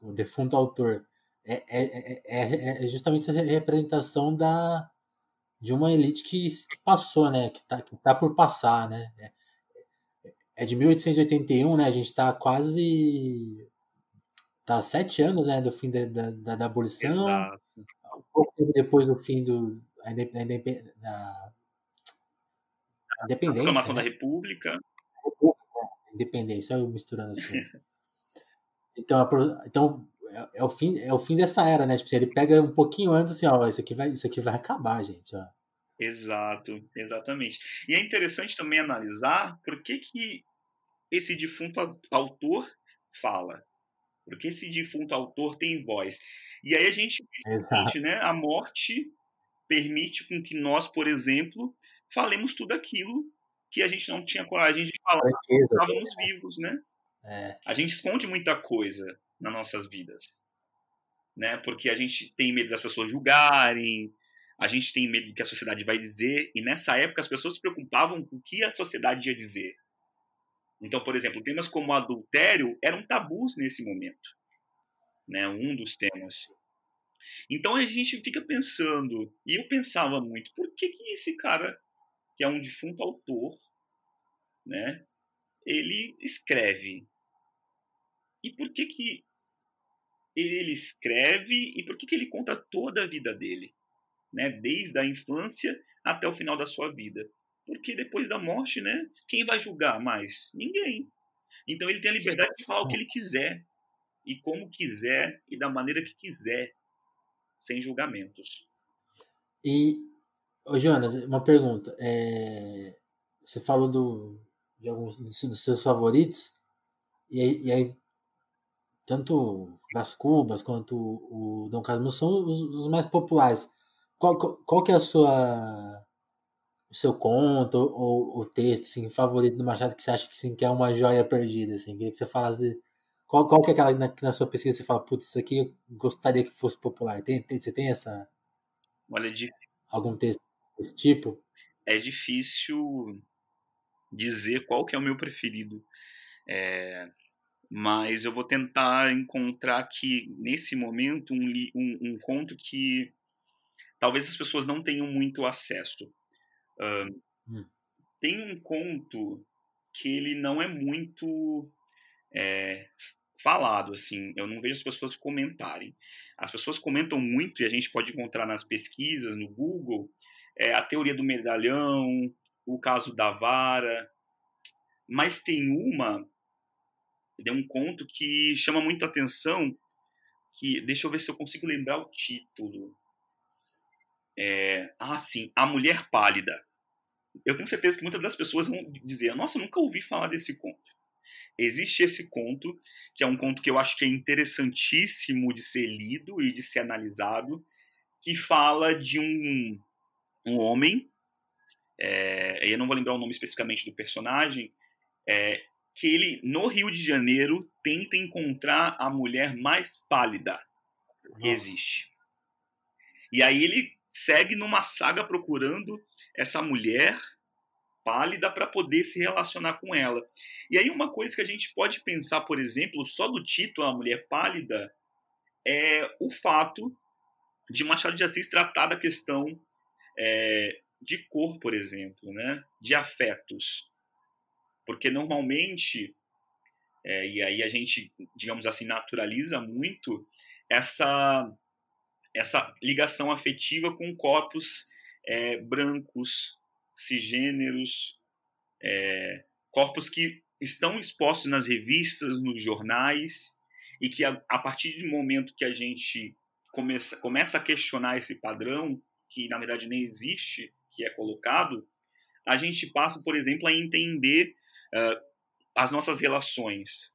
O defunto autor é, é, é, é justamente essa representação da de uma elite que, que passou, né? Que está que tá por passar, né? É, é de 1881, né? A gente está quase tá sete anos né, do fim da, da, da abolição, Exato. um pouco depois do fim do, da, da independência. A né? da República. Independência, eu misturando as coisas. então, então é, é, o fim, é o fim dessa era, né? Tipo, assim, ele pega um pouquinho antes assim, ó, isso aqui vai, isso aqui vai acabar, gente, ó. Exato, exatamente. E é interessante também analisar por que, que esse defunto autor fala. Porque esse defunto autor tem voz. E aí a gente, Exato. né, a morte permite com que nós, por exemplo, falemos tudo aquilo que a gente não tinha coragem de falar. Estávamos vivos, né? É. A gente esconde muita coisa nas nossas vidas, né? Porque a gente tem medo das pessoas julgarem, a gente tem medo do que a sociedade vai dizer, e nessa época as pessoas se preocupavam com o que a sociedade ia dizer. Então, por exemplo, temas como adultério eram tabus nesse momento, né? Um dos temas. Então a gente fica pensando, e eu pensava muito, por que que esse cara, que é um defunto autor, né? Ele escreve. E por que que ele escreve e por que que ele conta toda a vida dele, né? Desde a infância até o final da sua vida. Porque depois da morte, né? Quem vai julgar mais? Ninguém. Então ele tem a liberdade de falar o que ele quiser, e como quiser, e da maneira que quiser, sem julgamentos. E, ô Jonas, uma pergunta. É, você falou do, de alguns dos seus favoritos, e aí, e aí tanto das Cubas quanto o, o Dom Casmurro são os, os mais populares. Qual, qual, qual, que é a sua o seu conto ou o texto assim, favorito do Machado que você acha que, assim, que é uma joia perdida? Assim? Queria que você falasse. Qual, qual que é aquela na, na sua pesquisa você fala, putz, isso aqui eu gostaria que fosse popular? Tem, tem, você tem essa. Olha, de... algum texto desse tipo? É difícil dizer qual que é o meu preferido. É, mas eu vou tentar encontrar aqui, nesse momento, um, um, um conto que talvez as pessoas não tenham muito acesso. Uh, hum. Tem um conto que ele não é muito é, falado, assim, eu não vejo as pessoas comentarem. As pessoas comentam muito, e a gente pode encontrar nas pesquisas, no Google, é, a teoria do medalhão, o caso da vara, mas tem uma, é um conto que chama muito atenção, que, deixa eu ver se eu consigo lembrar o título. É, ah, sim, A Mulher Pálida. eu tenho certeza que muitas das pessoas vão dizer: Nossa, nunca ouvi falar desse conto. Existe esse conto, que é um conto que eu acho que é interessantíssimo de ser lido e de ser analisado, que fala de um, um homem, é, eu não vou lembrar o nome especificamente do personagem, é, que ele, no Rio de Janeiro, tenta encontrar a mulher mais pálida que existe. E aí ele segue numa saga procurando essa mulher pálida para poder se relacionar com ela. E aí uma coisa que a gente pode pensar, por exemplo, só do título A Mulher Pálida, é o fato de Machado de Assis tratar da questão é, de cor, por exemplo, né? de afetos. Porque normalmente, é, e aí a gente, digamos assim, naturaliza muito essa, essa ligação afetiva com corpos é, brancos, cisgêneros, é, corpos que estão expostos nas revistas, nos jornais, e que a, a partir do momento que a gente começa, começa a questionar esse padrão, que na verdade nem existe, que é colocado, a gente passa, por exemplo, a entender uh, as nossas relações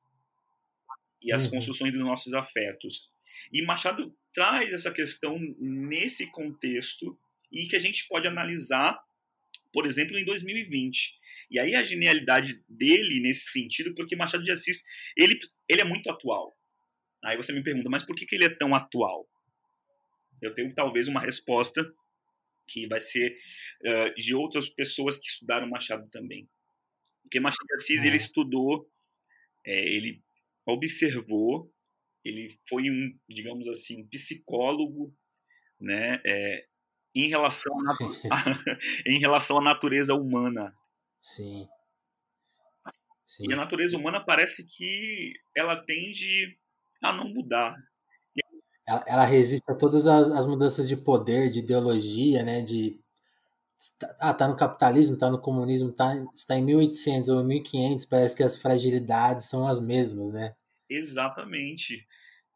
e as uhum. construções dos nossos afetos. E Machado traz essa questão nesse contexto e que a gente pode analisar, por exemplo, em 2020. E aí a genialidade dele nesse sentido, porque Machado de Assis, ele, ele é muito atual. Aí você me pergunta, mas por que, que ele é tão atual? Eu tenho talvez uma resposta que vai ser uh, de outras pessoas que estudaram Machado também. Porque Machado de Assis, ele é. estudou, é, ele observou, ele foi um, digamos assim, psicólogo, né, é, em relação a, em relação à natureza humana. Sim. Sim. E a natureza humana parece que ela tende a não mudar. Ela, ela resiste a todas as, as, mudanças de poder, de ideologia, né? De ah, tá no capitalismo, tá no comunismo, tá, está em 1800 ou 1500, parece que as fragilidades são as mesmas, né? Exatamente.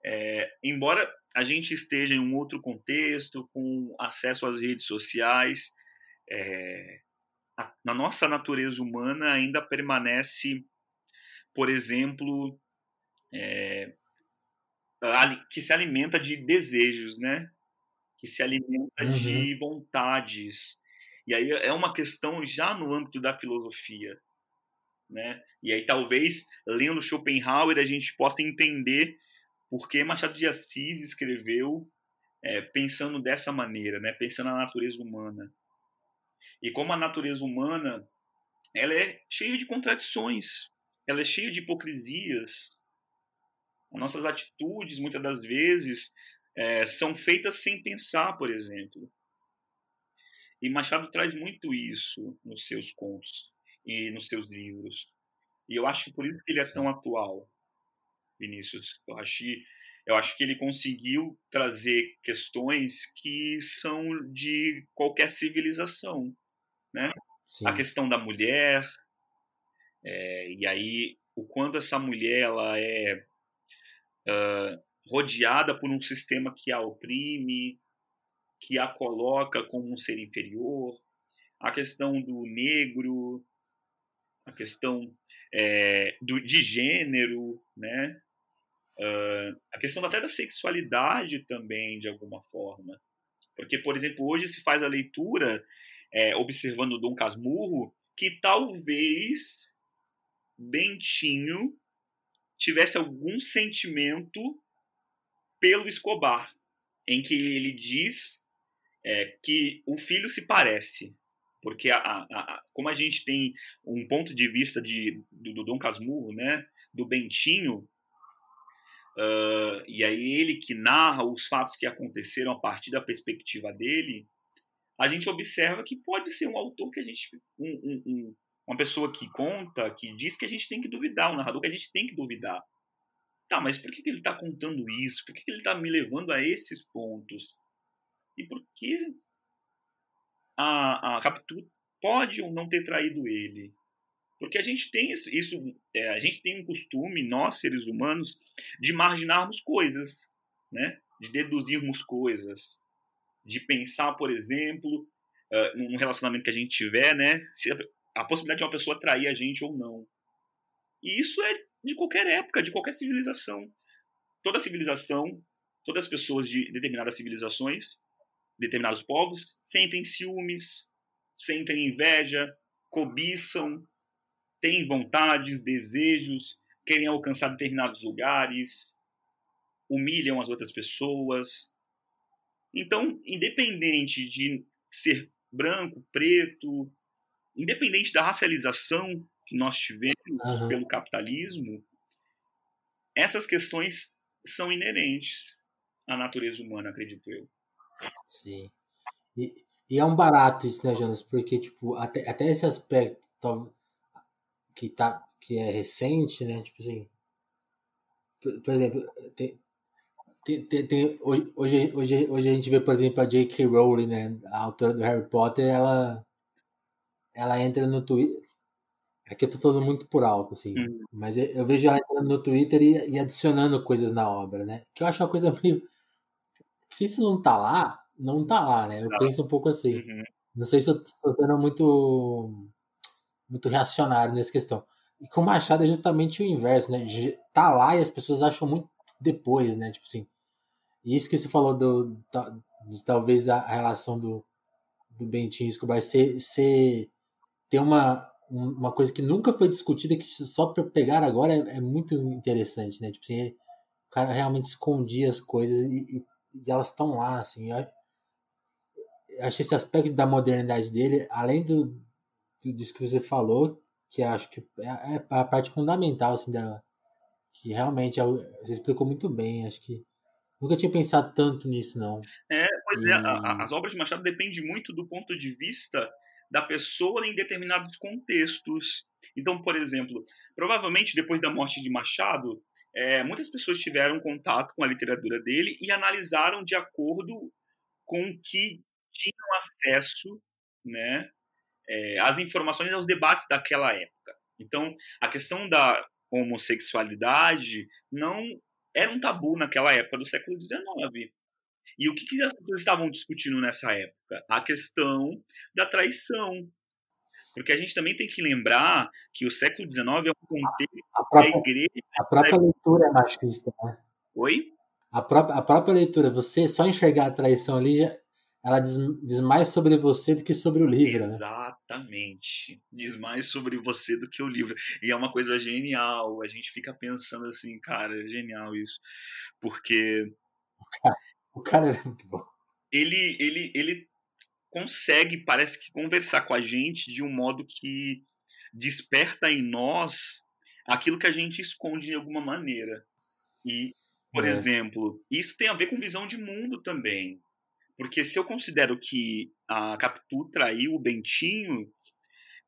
É, embora a gente esteja em um outro contexto, com acesso às redes sociais, é, a, na nossa natureza humana ainda permanece, por exemplo, é, que se alimenta de desejos, né? Que se alimenta uhum. de vontades. E aí é uma questão já no âmbito da filosofia, né? E aí talvez lendo Schopenhauer a gente possa entender por que Machado de Assis escreveu é, pensando dessa maneira, né? Pensando na natureza humana. E como a natureza humana ela é cheia de contradições, ela é cheia de hipocrisias, nossas atitudes, muitas das vezes, é, são feitas sem pensar, por exemplo. E Machado traz muito isso nos seus contos e nos seus livros. E eu acho que por isso que ele é tão atual, Vinícius. Eu acho, eu acho que ele conseguiu trazer questões que são de qualquer civilização, né? Sim. A questão da mulher, é, e aí o quanto essa mulher ela é rodeada por um sistema que a oprime, que a coloca como um ser inferior, a questão do negro, a questão é, do, de gênero, né? Uh, a questão até da sexualidade também, de alguma forma. Porque, por exemplo, hoje se faz a leitura, é, observando Dom Casmurro, que talvez Bentinho tivesse algum sentimento pelo Escobar, em que ele diz é, que o filho se parece. Porque, a, a, a, como a gente tem um ponto de vista de, do, do Dom Casmurro, né, do Bentinho, uh, e aí ele que narra os fatos que aconteceram a partir da perspectiva dele, a gente observa que pode ser um autor que a gente. Um, um, uma pessoa que conta, que diz que a gente tem que duvidar, um narrador que a gente tem que duvidar. Tá, mas por que, que ele está contando isso? Por que, que ele está me levando a esses pontos? E por que a, a Capitu pode ou não ter traído ele? Porque a gente tem isso, isso é, a gente tem um costume, nós seres humanos, de marginarmos coisas, né? de deduzirmos coisas, de pensar, por exemplo, uh, num relacionamento que a gente tiver, né? Se a, possibilidade de uma pessoa trair a gente ou não. E isso é de qualquer época, de qualquer civilização. Toda civilização, todas as pessoas de determinadas civilizações, determinados povos, sentem ciúmes, sentem inveja, cobiçam, têm vontades, desejos, querem alcançar determinados lugares, humilham as outras pessoas. Então, independente de ser branco, preto, independente da racialização que nós tivemos uhum. pelo capitalismo, essas questões são inerentes à natureza humana, acredito eu. Sim. E, e é um barato isso, né, Jonas? Porque, tipo, até, até esse aspecto que, tá, que é recente, né? Tipo assim. Por, por exemplo, tem, tem, tem, tem, hoje, hoje, hoje, a gente vê, por exemplo, a J.K. Rowling, né? A autora do Harry Potter, ela, ela entra no Twitter. Aqui é eu tô falando muito por alto, assim. Hum. Mas eu, eu, vejo ela entrando no Twitter e, e, adicionando coisas na obra, né? Que eu acho uma coisa meio. Se isso não tá lá, não tá lá, né? Eu não. penso um pouco assim. Uhum. Não sei se eu tô sendo muito. muito reacionário nessa questão. E com o Machado é justamente o inverso, né? Tá lá e as pessoas acham muito depois, né? Tipo assim. Isso que você falou do, de talvez a relação do, do Bentinho Escobar ser, ser ter uma, uma coisa que nunca foi discutida, que só para pegar agora é, é, muito interessante, né? Tipo assim, o cara realmente escondia as coisas e, e, e elas estão lá, assim. Eu, eu achei esse aspecto da modernidade dele, além do, do disso que você falou, que acho que é, é a parte fundamental, assim, da, que realmente é você explicou muito bem, acho que nunca tinha pensado tanto nisso, não. É, pois e... é, a, a, as obras de Machado dependem muito do ponto de vista da pessoa em determinados contextos. Então, por exemplo, provavelmente depois da morte de Machado, é, muitas pessoas tiveram contato com a literatura dele e analisaram de acordo com o que tinham acesso, né, é, às informações, aos debates daquela época. Então, a questão da homossexualidade não era um tabu naquela época do século XIX. E o que, que as pessoas estavam discutindo nessa época? A questão da traição. Porque a gente também tem que lembrar que o século XIX é um contexto a própria, da igreja. A própria né? leitura é machista, né? Oi? A própria, a própria leitura, você só enxergar a traição ali ela diz, diz mais sobre você do que sobre o livro. Né? Exatamente. Né? Diz mais sobre você do que o livro. E é uma coisa genial. A gente fica pensando assim, cara, é genial isso. Porque. O cara, é muito bom. Ele, ele, ele consegue, parece que, conversar com a gente de um modo que desperta em nós aquilo que a gente esconde de alguma maneira. E, por é. exemplo, isso tem a ver com visão de mundo também. Porque se eu considero que a Capitu traiu o Bentinho,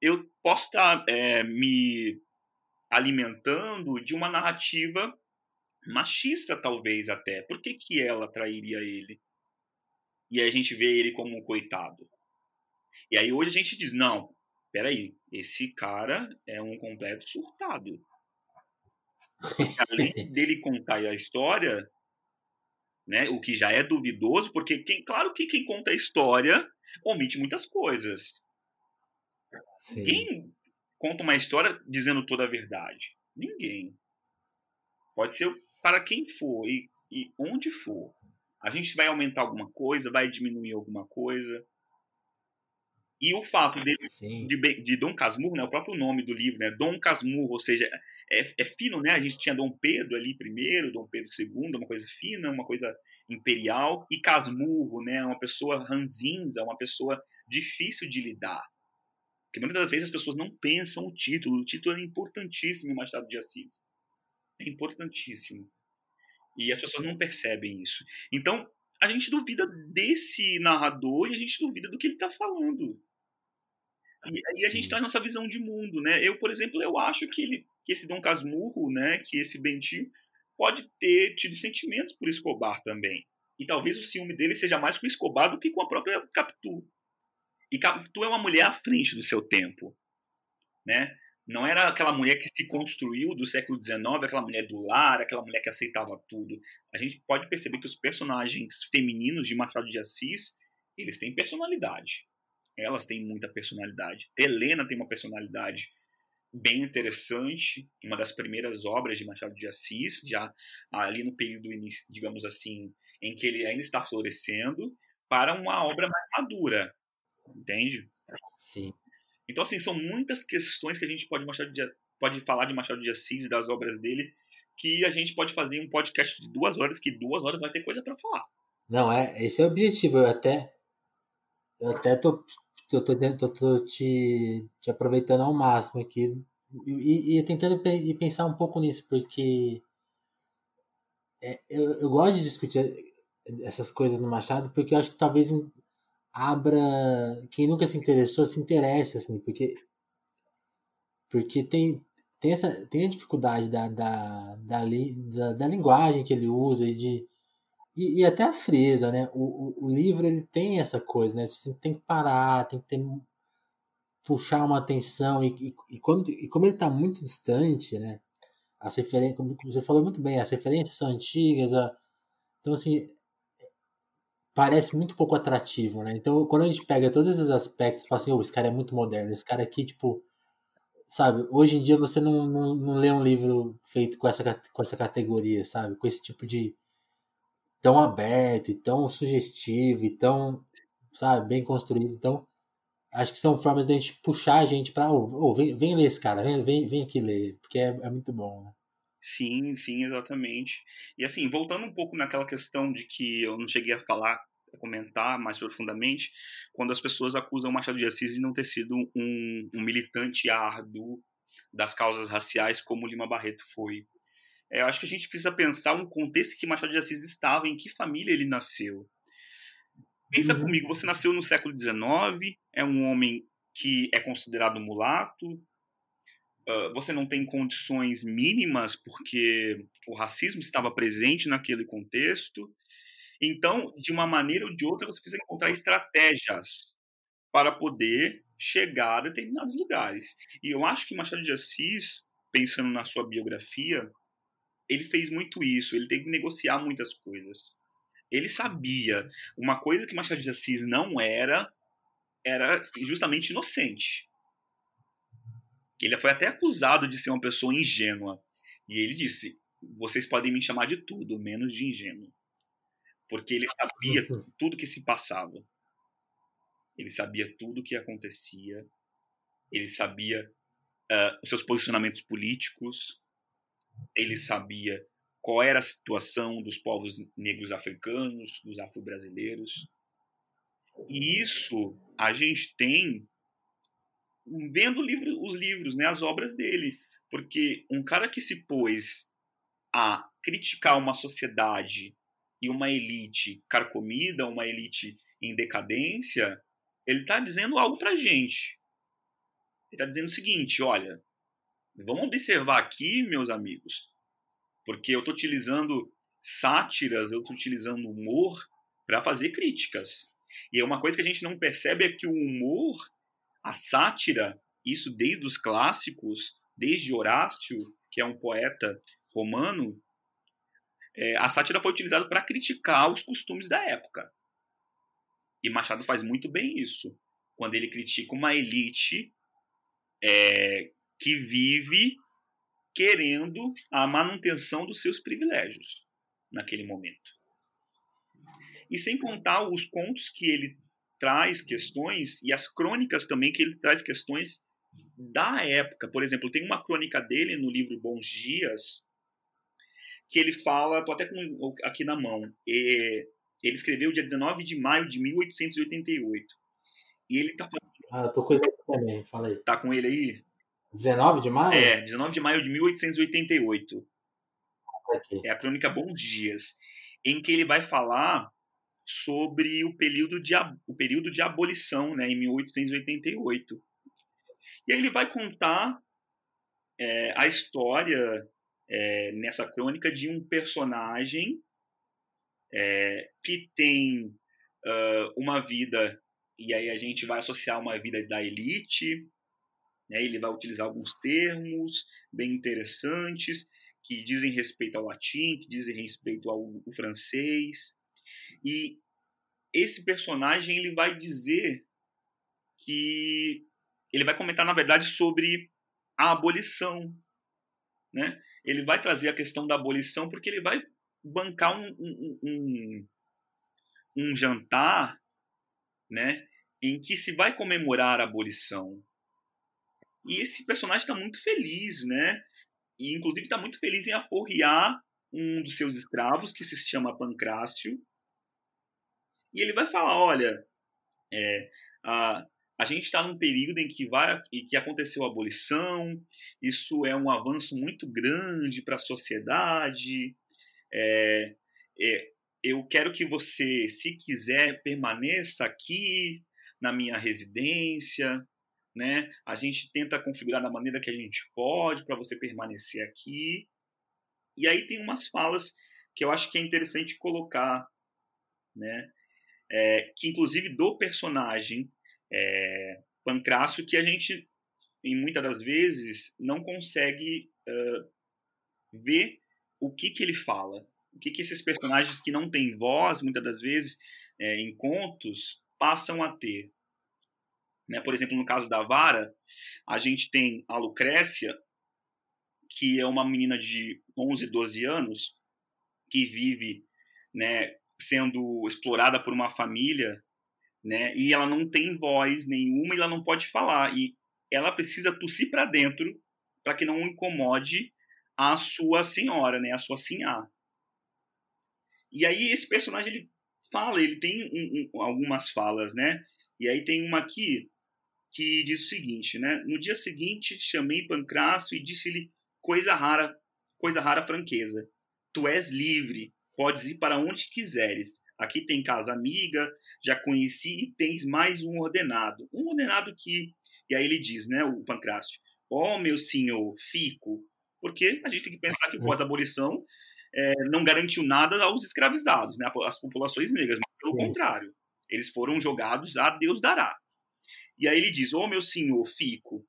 eu posso estar é, me alimentando de uma narrativa machista, talvez até. Por que, que ela trairia ele? E a gente vê ele como um coitado. E aí hoje a gente diz: não, peraí, esse cara é um completo surtado. Além dele contar a história, né? O que já é duvidoso, porque quem, claro que quem conta a história omite muitas coisas. Sim. Quem conta uma história dizendo toda a verdade? Ninguém. Pode ser para quem for e, e onde for. A gente vai aumentar alguma coisa, vai diminuir alguma coisa. E o fato de, de, de, Dom Casmurro, né, o próprio nome do livro, né, Dom Casmurro, ou seja, é, é, fino, né? A gente tinha Dom Pedro ali primeiro, Dom Pedro II, uma coisa fina, uma coisa imperial, e Casmurro, né? Uma pessoa ranzinza, uma pessoa difícil de lidar. Porque muitas das vezes as pessoas não pensam o título. O título é importantíssimo em Machado de Assis. É importantíssimo. E as pessoas não percebem isso. Então, a gente duvida desse narrador e a gente duvida do que ele está falando. E aí a gente traz nossa visão de mundo, né? Eu, por exemplo, eu acho que, ele, que esse Dom Casmurro, né, que esse Bentinho, pode ter tido sentimentos por Escobar também. E talvez o ciúme dele seja mais com Escobar do que com a própria Capitu. E Capitu é uma mulher à frente do seu tempo, né? Não era aquela mulher que se construiu do século XIX, aquela mulher do lar, aquela mulher que aceitava tudo. A gente pode perceber que os personagens femininos de Machado de Assis, eles têm personalidade. elas têm muita personalidade. Helena tem uma personalidade bem interessante, uma das primeiras obras de Machado de Assis, já ali no período, digamos assim, em que ele ainda está florescendo, para uma obra mais madura, entende? Sim. Então, assim, são muitas questões que a gente pode, de, pode falar de Machado de Assis, das obras dele, que a gente pode fazer um podcast de duas horas, que duas horas vai ter coisa para falar. Não, é, esse é o objetivo. Eu até, eu até tô, tô, tô, tô, tô te, te aproveitando ao máximo aqui e, e tentando pensar um pouco nisso, porque é, eu, eu gosto de discutir essas coisas no Machado, porque eu acho que talvez abra. Quem nunca se interessou se interesse, assim, porque. Porque tem, tem, essa, tem a dificuldade da, da, da, da, da linguagem que ele usa e de e, e até a fresa, né? O, o, o, livro ele tem essa coisa, né? Você tem que parar, tem que ter, puxar uma atenção e, e, e, quando, e como ele está muito distante, né? As referências, como você falou muito bem, as referências são antigas, a, então assim parece muito pouco atrativo, né? Então quando a gente pega todos esses aspectos, fala assim, oh, esse cara é muito moderno, esse cara aqui tipo sabe, hoje em dia você não, não, não lê um livro feito com essa, com essa categoria, sabe? Com esse tipo de, tão aberto e tão sugestivo e tão, sabe, bem construído. Então, acho que são formas de a gente puxar a gente para, oh, oh, vem, vem ler esse cara, vem, vem, vem aqui ler, porque é, é muito bom, né? Sim, sim, exatamente. E assim, voltando um pouco naquela questão de que eu não cheguei a falar, a comentar mais profundamente, quando as pessoas acusam o Machado de Assis de não ter sido um, um militante árduo das causas raciais como Lima Barreto foi. É, eu acho que a gente precisa pensar um contexto que Machado de Assis estava, em que família ele nasceu. Pensa uhum. comigo, você nasceu no século XIX, é um homem que é considerado mulato, uh, você não tem condições mínimas porque o racismo estava presente naquele contexto. Então, de uma maneira ou de outra, você precisa encontrar estratégias para poder chegar a determinados lugares. E eu acho que Machado de Assis, pensando na sua biografia, ele fez muito isso, ele teve que negociar muitas coisas. Ele sabia. Uma coisa que Machado de Assis não era, era justamente inocente. Ele foi até acusado de ser uma pessoa ingênua. E ele disse: vocês podem me chamar de tudo, menos de ingênuo. Porque ele sabia tudo que se passava. Ele sabia tudo o que acontecia. Ele sabia uh, os seus posicionamentos políticos ele sabia qual era a situação dos povos negros africanos, dos afro-brasileiros. E isso a gente tem vendo livro, os livros, né, as obras dele. Porque um cara que se pôs a criticar uma sociedade e uma elite carcomida, uma elite em decadência, ele está dizendo algo para gente. Ele está dizendo o seguinte: olha, Vamos observar aqui, meus amigos, porque eu estou utilizando sátiras, eu estou utilizando humor para fazer críticas. E é uma coisa que a gente não percebe é que o humor, a sátira, isso desde os clássicos, desde Horácio, que é um poeta romano, é, a sátira foi utilizada para criticar os costumes da época. E Machado faz muito bem isso, quando ele critica uma elite é, que vive querendo a manutenção dos seus privilégios naquele momento. E sem contar os contos que ele traz questões e as crônicas também que ele traz questões da época. Por exemplo, tem uma crônica dele no livro Bons Dias que ele fala, tô até com aqui na mão. ele escreveu dia 19 de maio de 1888. E ele tá Ah, tô com ele também, fala aí. Tá com ele aí? 19 de maio? É, 19 de maio de 1888. Aqui. É a crônica Bons Dias, em que ele vai falar sobre o período de, o período de abolição, né, em 1888. E aí ele vai contar é, a história é, nessa crônica de um personagem é, que tem uh, uma vida, e aí a gente vai associar uma vida da elite, né? Ele vai utilizar alguns termos bem interessantes que dizem respeito ao latim, que dizem respeito ao, ao francês. E esse personagem ele vai dizer que ele vai comentar, na verdade, sobre a abolição. Né? Ele vai trazer a questão da abolição porque ele vai bancar um, um, um, um jantar né, em que se vai comemorar a abolição. E esse personagem está muito feliz, né? E inclusive está muito feliz em aforrear um dos seus escravos, que se chama Pancrácio. E ele vai falar: olha, é, a, a gente está num período em que, vai, em que aconteceu a abolição, isso é um avanço muito grande para a sociedade. É, é, eu quero que você, se quiser, permaneça aqui na minha residência, né? A gente tenta configurar da maneira que a gente pode para você permanecer aqui. E aí tem umas falas que eu acho que é interessante colocar, né? É, que inclusive do personagem é, Pancrácio, que a gente, em muitas das vezes, não consegue uh, ver o que, que ele fala. O que, que esses personagens que não têm voz, muitas das vezes, é, em contos, passam a ter. Né? Por exemplo, no caso da Vara, a gente tem a Lucrécia, que é uma menina de 11, 12 anos, que vive né, sendo explorada por uma família, né, e ela não tem voz nenhuma e ela não pode falar. E ela precisa tossir para dentro para que não incomode a sua senhora, né, a sua sinhá. E aí esse personagem ele fala, ele tem um, um, algumas falas, né? E aí tem uma aqui que diz o seguinte, né? No dia seguinte chamei Pancrácio e disse-lhe coisa rara, coisa rara franqueza. Tu és livre, podes ir para onde quiseres. Aqui tem casa amiga, já conheci e tens mais um ordenado. Um ordenado que, e aí ele diz, né, o Pancrácio, ó oh, meu senhor, fico, porque a gente tem que pensar que pós-abolição é, não garantiu nada aos escravizados, né, às populações negras, mas pelo Sim. contrário, eles foram jogados a Deus dará. E aí ele diz: Ô oh, meu senhor, fico.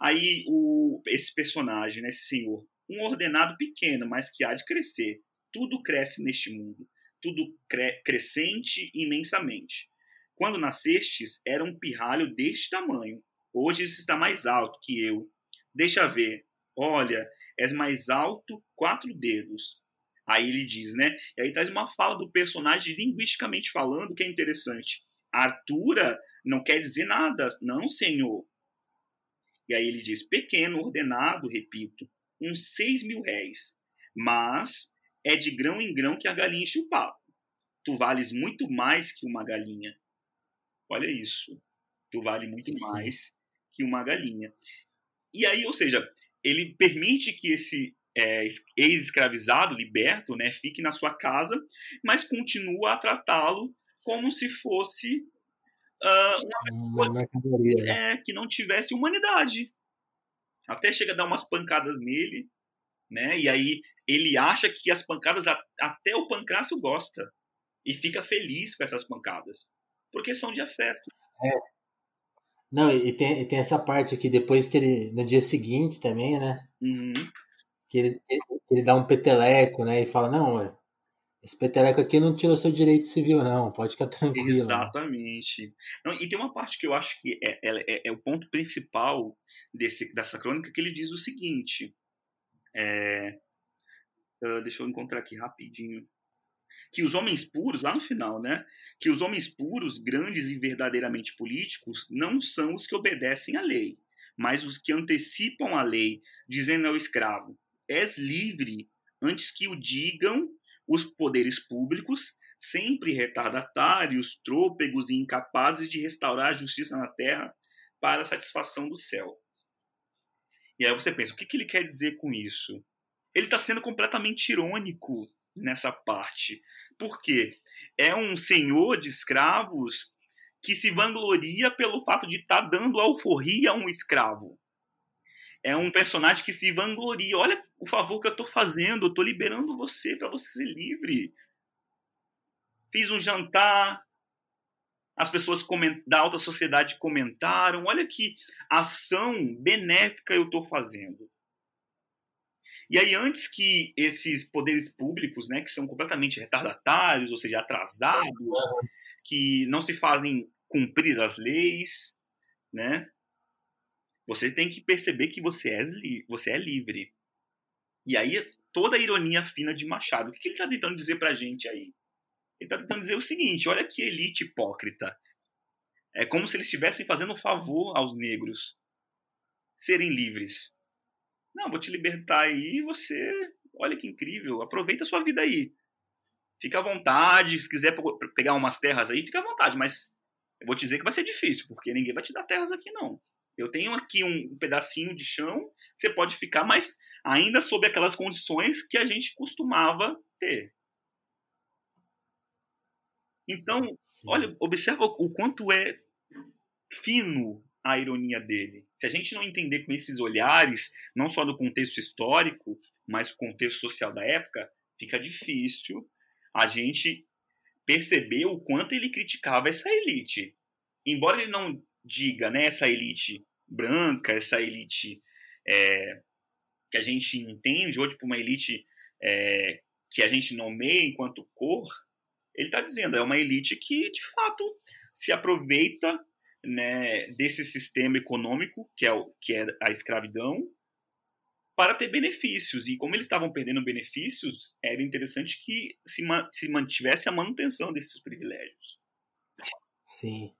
Aí o, esse personagem, né, esse senhor, um ordenado pequeno, mas que há de crescer. Tudo cresce neste mundo, tudo cre crescente imensamente. Quando nascestes, era um pirralho deste tamanho. Hoje isso está mais alto que eu. Deixa ver. Olha, és mais alto quatro dedos. Aí ele diz, né? E aí traz uma fala do personagem linguisticamente falando que é interessante. A altura não quer dizer nada. Não, senhor. E aí ele diz: pequeno, ordenado, repito, uns seis mil réis. Mas é de grão em grão que a galinha enche o papo. Tu vales muito mais que uma galinha. Olha isso. Tu vale muito mais que uma galinha. E aí, ou seja, ele permite que esse é, ex-escravizado, liberto, né, fique na sua casa, mas continua a tratá-lo como se fosse uh, uma, uma né? é, que não tivesse humanidade. Até chega a dar umas pancadas nele, né? E aí ele acha que as pancadas até o pancrácio gosta e fica feliz com essas pancadas, porque são de afeto. É. Não, e tem, e tem essa parte aqui depois que ele no dia seguinte também, né? Uhum. Que ele, ele dá um peteleco, né? E fala, não, esse peteleco aqui não tira o seu direito civil, não. Pode ficar tranquilo. Exatamente. Não, e tem uma parte que eu acho que é, é, é, o ponto principal desse, dessa crônica, que ele diz o seguinte. É, uh, deixa eu encontrar aqui rapidinho. Que os homens puros, lá no final, né? Que os homens puros, grandes e verdadeiramente políticos, não são os que obedecem à lei, mas os que antecipam a lei, dizendo ao escravo: és livre antes que o digam os poderes públicos, sempre retardatários, trôpegos e incapazes de restaurar a justiça na terra para a satisfação do céu. E aí você pensa, o que, que ele quer dizer com isso? Ele está sendo completamente irônico nessa parte. Por quê? É um senhor de escravos que se vangloria pelo fato de estar tá dando alforria a um escravo é um personagem que se vangloria. Olha o favor que eu estou fazendo, eu estou liberando você para você ser livre. Fiz um jantar, as pessoas da alta sociedade comentaram. Olha que ação benéfica eu estou fazendo. E aí, antes que esses poderes públicos, né, que são completamente retardatários, ou seja, atrasados, que não se fazem cumprir as leis, né? Você tem que perceber que você é, você é livre. E aí, toda a ironia fina de Machado. O que ele está tentando dizer pra gente aí? Ele está tentando dizer o seguinte: olha que elite hipócrita. É como se eles estivessem fazendo um favor aos negros serem livres. Não, vou te libertar aí e você. Olha que incrível, aproveita a sua vida aí. Fica à vontade, se quiser pegar umas terras aí, fica à vontade, mas eu vou te dizer que vai ser difícil, porque ninguém vai te dar terras aqui não. Eu tenho aqui um pedacinho de chão você pode ficar, mas ainda sob aquelas condições que a gente costumava ter. Então, Sim. olha, observa o quanto é fino a ironia dele. Se a gente não entender com esses olhares, não só do contexto histórico, mas o contexto social da época, fica difícil a gente perceber o quanto ele criticava essa elite. Embora ele não diga, né, essa elite branca, essa elite é, que a gente entende hoje por uma elite é, que a gente nomeia enquanto cor, ele está dizendo é uma elite que de fato se aproveita né, desse sistema econômico que é, o, que é a escravidão para ter benefícios. E como eles estavam perdendo benefícios, era interessante que se, se mantivesse a manutenção desses privilégios. Sim.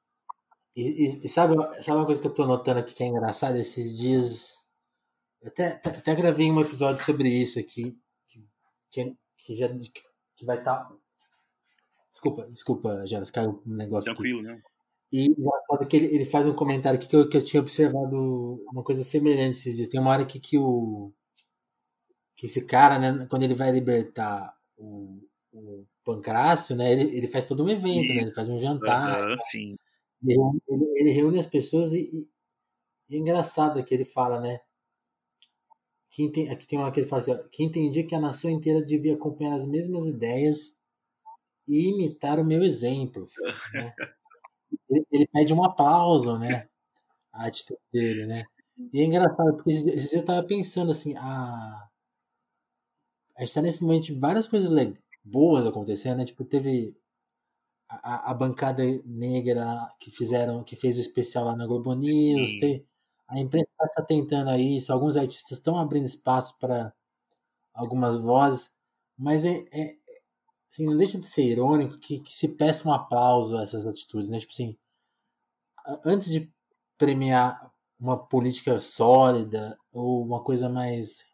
E, e, sabe, sabe uma coisa que eu estou notando aqui que é engraçada? Esses dias. Até, até gravei um episódio sobre isso aqui. Que, que, que já que vai estar. Tá... Desculpa, desculpa, Jonas, caiu um negócio Tranquilo, aqui. né? E engraçado que ele, ele faz um comentário aqui que eu, que eu tinha observado uma coisa semelhante esses dias. Tem uma hora aqui que o. que esse cara, né, quando ele vai libertar o, o Pancrácio, né, ele, ele faz todo um evento, né? Ele faz um jantar. Uhum, sim. Ele, ele, ele, reúne as pessoas e, e, é engraçado que ele fala, né? Que aqui tem uma que ele fala assim, ó, que entendia que a nação inteira devia acompanhar as mesmas ideias e imitar o meu exemplo. Né? ele, ele pede um aplauso, né? A atitude dele, né? E é engraçado, porque esses eu tava pensando assim, a, a gente tá nesse momento de várias coisas boas acontecendo, né? Tipo, teve a, a bancada negra que fizeram, que fez o especial lá na Globo News, tem, a imprensa está a isso, alguns artistas estão abrindo espaço para algumas vozes, mas é, é, assim, não deixa de ser irônico que, que se peça um aplauso a essas atitudes, né? Tipo assim, antes de premiar uma política sólida ou uma coisa mais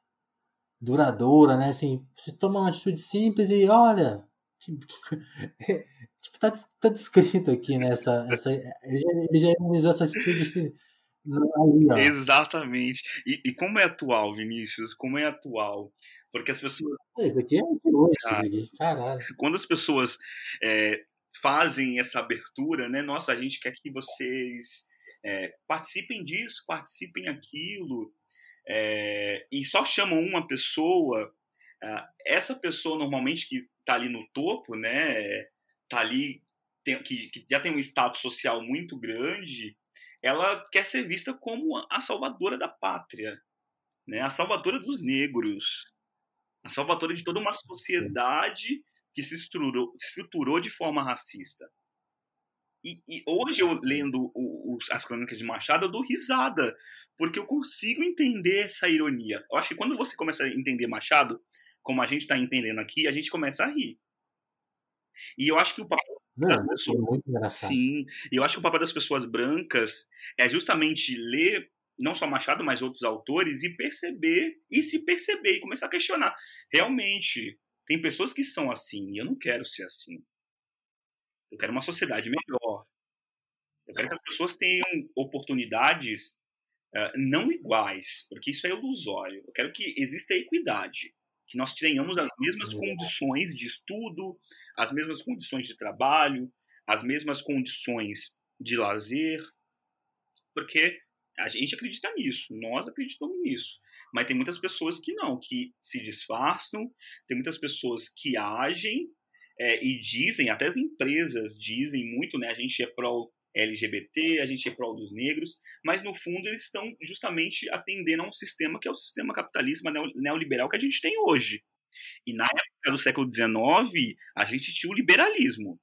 duradoura, né? Assim, você toma uma atitude simples e olha, tipo, tá, tá descrito aqui nessa, né? essa, ele já, ele já essa atitude Exatamente. E, e como é atual, Vinícius? Como é atual? Porque as pessoas. Isso aqui é de hoje, aqui. Caralho. Quando as pessoas é, fazem essa abertura, né? Nossa, a gente quer que vocês é, participem disso, participem aquilo, é, e só chamam uma pessoa. essa pessoa normalmente que está ali no topo, né? Tá ali tem, que, que já tem um status social muito grande, ela quer ser vista como a salvadora da pátria, né? A salvadora dos negros, a salvadora de toda uma sociedade que se estruturou, estruturou, de forma racista. E, e hoje eu lendo o, as crônicas de Machado, eu dou risada, porque eu consigo entender essa ironia. Eu acho que quando você começa a entender Machado, como a gente está entendendo aqui, a gente começa a rir. E eu acho que o papel Não, pessoas, é muito engraçado. sim, eu acho que o papel das pessoas brancas é justamente ler não só Machado, mas outros autores, e perceber, e se perceber, e começar a questionar. Realmente, tem pessoas que são assim, e eu não quero ser assim. Eu quero uma sociedade melhor. Eu quero que as pessoas tenham oportunidades uh, não iguais, porque isso é ilusório. Eu quero que exista equidade, que nós tenhamos as mesmas condições de estudo, as mesmas condições de trabalho, as mesmas condições de lazer, porque a gente acredita nisso, nós acreditamos nisso. Mas tem muitas pessoas que não, que se disfarçam, tem muitas pessoas que agem é, e dizem, até as empresas dizem muito, né? A gente é pró LGBT, a gente é pró dos negros, mas no fundo eles estão justamente atendendo a um sistema que é o sistema capitalista neoliberal que a gente tem hoje. E na época do século XIX, a gente tinha o liberalismo.